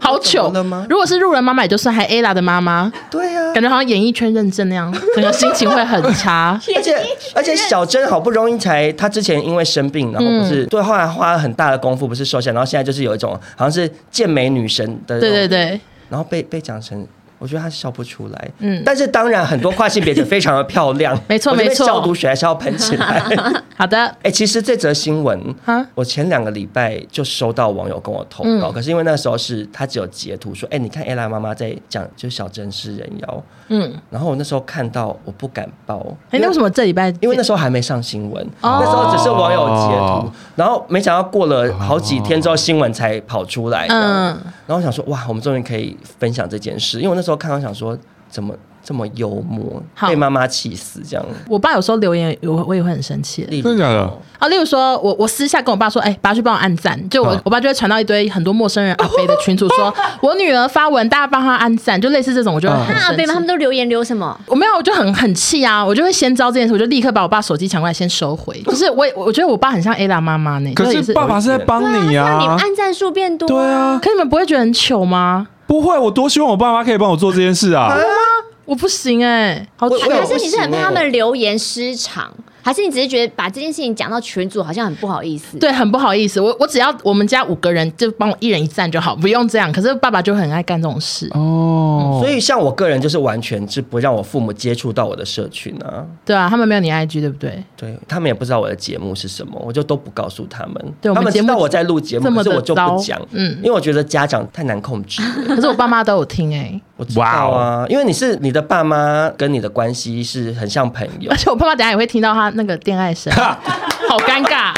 S1: 好糗的吗？如果是路人妈妈，也就算还 Ella 的妈妈，
S3: 对呀、啊，
S1: 感觉好像演艺圈认证那样，整个心情会很差。
S3: 而且而且小珍好不容易才，她之前因为生病，然后不是、嗯、对，后来花了很大的功夫，不是瘦下，然后现在就是有一种好像是健美女神的，
S1: 对对对，
S3: 然后被被讲成。我觉得他笑不出来，嗯，但是当然很多跨性别者非常的漂亮，
S1: 没错没错，
S3: 消毒水还是要喷起来。
S1: 好的，
S3: 哎、欸，其实这则新闻，哈？我前两个礼拜就收到网友跟我投稿，嗯、可是因为那时候是他只有截图说，哎、欸，你看 Ella 妈妈在讲，就是小珍是人妖，嗯，然后我那时候看到我不敢报，
S1: 哎、欸，那为什么这礼拜？
S3: 因为那时候还没上新闻，哦、那时候只是网友截图，然后没想到过了好几天之后新闻才跑出来，嗯，然后我想说，哇，我们终于可以分享这件事，因为我那时候看到想说。怎么这么幽默？被妈妈气死这样。
S1: 我爸有时候留言，我我也会很生气。
S4: 真的假的？
S1: 啊，例如说我我私下跟我爸说，哎、欸，爸去帮我按赞。就我、啊、我爸就会传到一堆很多陌生人阿飞的群组，说 我女儿发文，大家帮她按赞，就类似这种，我就很生气。那阿飞
S5: 他们都留言留什么？
S1: 我没有，我就很很气啊！我就会先招这件事，我就立刻把我爸手机抢过来先收回。就是我我觉得我爸很像 Ella 妈妈呢。
S4: 可是爸爸是在帮你啊！
S5: 你们按赞数变多，
S4: 对啊。
S1: 可你们不会觉得很糗吗？
S4: 不会，我多希望我爸妈可以帮我做这件事啊！
S1: 我不行哎、欸，好糗！
S5: 还是你是很怕他们留言失常？还是你只是觉得把这件事情讲到群组好像很不好意思？
S1: 对，很不好意思。我我只要我们家五个人就帮我一人一站就好，不用这样。可是爸爸就很爱干这种事
S3: 哦。所以像我个人就是完全是不让我父母接触到我的社群啊。
S1: 对啊，他们没有你 IG 对不对？
S3: 对，他们也不知道我的节目是什么，我就都不告诉他们。对，他们知道我在录节目，可是我就不讲。嗯，因为我觉得家长太难控制。
S1: 可是我爸妈都有听哎、欸，
S3: 我知道啊，因为你是你的爸妈跟你的关系是很像朋友，
S1: 而且我爸妈等下也会听到他那个恋爱声。好尴尬，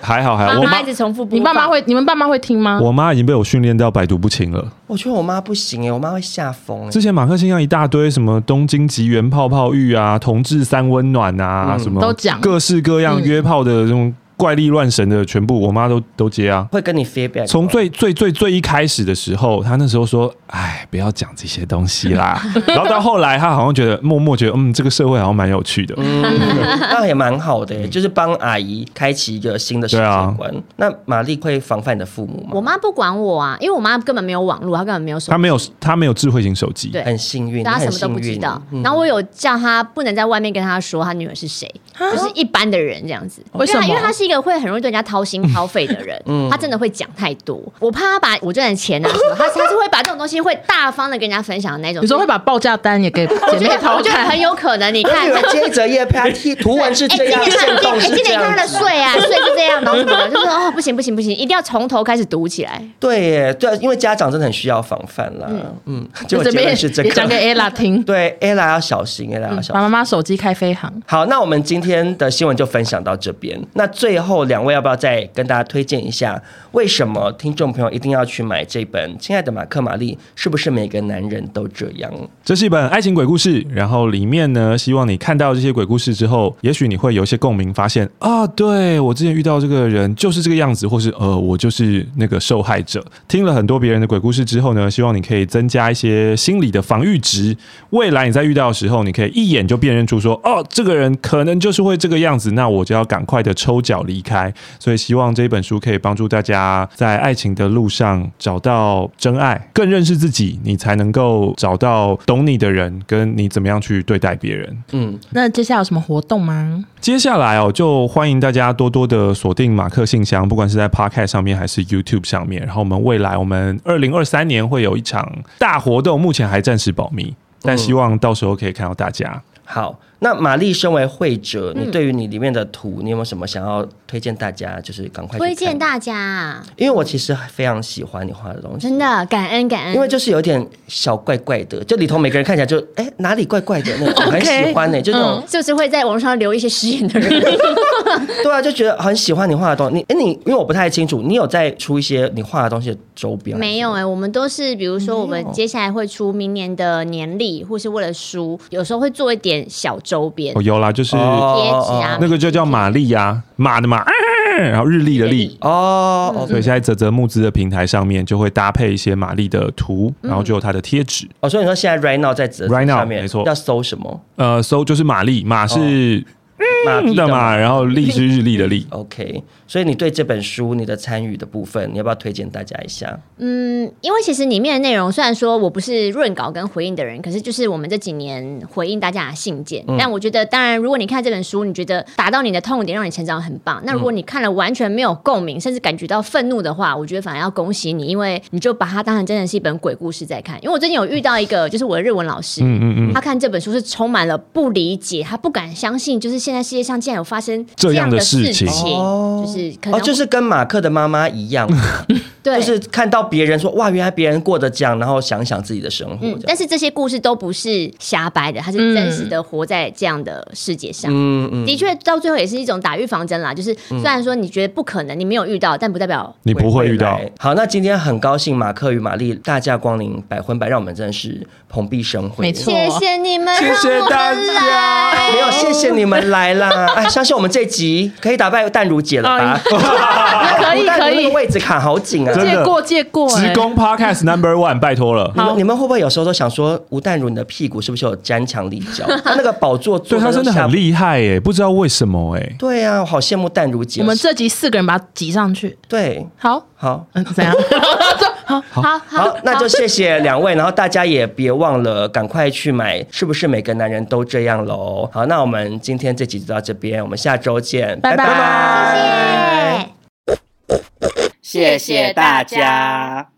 S4: 还好还好。我
S5: 妈一直重复，
S1: 你爸妈会，你们爸妈会听吗？
S4: 我妈已经被我训练到百毒不侵了。
S3: 我觉得我妈不行哎，我妈会吓疯。
S4: 之前马克信箱一大堆什么东京吉原泡泡浴啊，同志三温暖啊，什么
S1: 都讲
S4: 各式各样约炮的这种。怪力乱神的全部，我妈都都接啊，
S3: 会跟你 feedback。
S4: 从最最最最一开始的时候，她那时候说：“哎，不要讲这些东西啦。” 然后到后来，她好像觉得默默觉得，嗯，这个社会好像蛮有趣的，嗯，
S3: 那也蛮好的，就是帮阿姨开启一个新的世界观。啊、那玛丽会防范你的父母吗？
S5: 我妈不管我啊，因为我妈根本没有网络，她根本没有手机，
S4: 她没有她没有智慧型手机，
S5: 对，
S3: 很幸运，
S5: 她什么都不知道。嗯、然后我有叫她不能在外面跟她说她女儿是谁，就是一般的人这样子。为什么？因为她是一个会很容易对人家。掏心掏肺的人，嗯、他真的会讲太多。我怕他把我赚的钱啊什么，他他是会把这种东西会大方的跟人家分享的那种。
S1: 你说会把报价单也给姐妹掏？
S5: 我觉得很有可能。你看，
S3: 接着业拍图文是这样，
S5: 哎，今年他的税啊，税是这样，然后什么的，就是哦，不行不行不行，一定要从头开始读起来。
S3: 对耶，对，因为家长真的很需要防范啦。嗯，就这边是这个，
S1: 讲给 Ella 听。
S3: 对，Ella 要小心，Ella 要小心。
S1: 把妈妈手机开飞行。
S3: 好，那我们今天的新闻就分享到这边。那最最后两位要不要再跟大家推？推荐一下，为什么听众朋友一定要去买这本《亲爱的马克·玛丽》？是不是每个男人都这样？
S4: 这是一本爱情鬼故事，然后里面呢，希望你看到这些鬼故事之后，也许你会有一些共鸣，发现啊，对，我之前遇到这个人就是这个样子，或是呃，我就是那个受害者。听了很多别人的鬼故事之后呢，希望你可以增加一些心理的防御值，未来你在遇到的时候，你可以一眼就辨认出说，哦，这个人可能就是会这个样子，那我就要赶快的抽脚离开。所以希望这一本书。可以帮助大家在爱情的路上找到真爱，更认识自己，你才能够找到懂你的人，跟你怎么样去对待别人。
S1: 嗯，那接下来有什么活动吗？
S4: 接下来哦，就欢迎大家多多的锁定马克信箱，不管是在 Podcast 上面还是 YouTube 上面。然后我们未来，我们二零二三年会有一场大活动，目前还暂时保密，但希望到时候可以看到大家。
S3: 好。那玛丽身为会者，你对于你里面的图，你有没有什么想要推荐大家？就是赶快
S5: 推荐大家，
S3: 因为我其实非常喜欢你画的东西，
S5: 真的感恩感恩。
S3: 因为就是有点小怪怪的，就里头每个人看起来就哎哪里怪怪的那种，很喜欢呢，就那种
S5: 就是会在网上留一些实验的人，
S3: 对啊，就觉得很喜欢你画的东西。你哎你，因为我不太清楚，你有在出一些你画的东西的周边？
S5: 没有哎，我们都是比如说我们接下来会出明年的年历，或是为了书，有时候会做一点小周边。
S4: 哦有啦。就是贴纸啊，那个就叫玛丽呀，马的马，然后日历的历哦，所以现在泽泽募资的平台上面就会搭配一些玛丽的图，然后就有它的贴纸。
S3: 哦，所以你说现在 right now 在啧啧
S4: right now 没错，
S3: 要搜什么？
S4: 呃，搜就是玛丽，马是。马的嘛，然后 历是日历的历。
S3: OK，所以你对这本书你的参与的部分，你要不要推荐大家一下？
S5: 嗯，因为其实里面的内容虽然说我不是润稿跟回应的人，可是就是我们这几年回应大家的信件。嗯、但我觉得，当然，如果你看这本书，你觉得达到你的痛点，让你成长很棒。那如果你看了完全没有共鸣，甚至感觉到愤怒的话，我觉得反而要恭喜你，因为你就把它当成真的是一本鬼故事在看。因为我最近有遇到一个，就是我的日文老师，嗯嗯嗯，他看这本书是充满了不理解，他不敢相信，就是现在世界上竟然有发生这样的事情，就是可能
S3: 哦，就是跟马克的妈妈一样，对，就是看到别人说哇，原来别人过得这样，然后想想自己的生活。
S5: 但是这些故事都不是瞎掰的，他是真实的活在这样的世界上。嗯嗯，的确到最后也是一种打预防针啦。就是虽然说你觉得不可能，你没有遇到，但不代表
S4: 你不会遇到。
S3: 好，那今天很高兴马克与玛丽大驾光临百分百，让我们真的是蓬荜生辉。
S5: 没错，谢谢你们，
S3: 谢谢大家，没有谢谢你们来啦。哎，相信我们这集可以打败淡如姐了吧？
S1: 可以可以，
S3: 位置卡好紧啊！
S1: 借过借过，
S4: 职工 Podcast Number One，拜托了。
S3: 你们你们会不会有时候都想说，吴淡如你的屁股是不是有沾强力胶？他那个宝座坐，
S4: 对他真的很厉害哎，不知道为什么哎。
S3: 对啊，我好羡慕淡如姐。
S1: 我们这集四个人把他挤上去。
S3: 对，
S1: 好，
S3: 好，
S1: 嗯，怎样？
S5: 好好好，
S3: 那就谢谢两位，然后大家也别忘了赶快去买，是不是每个男人都这样喽？好，那我们今天这集就到这边，我们下周见，拜拜，
S5: 谢谢，
S2: 谢谢大家。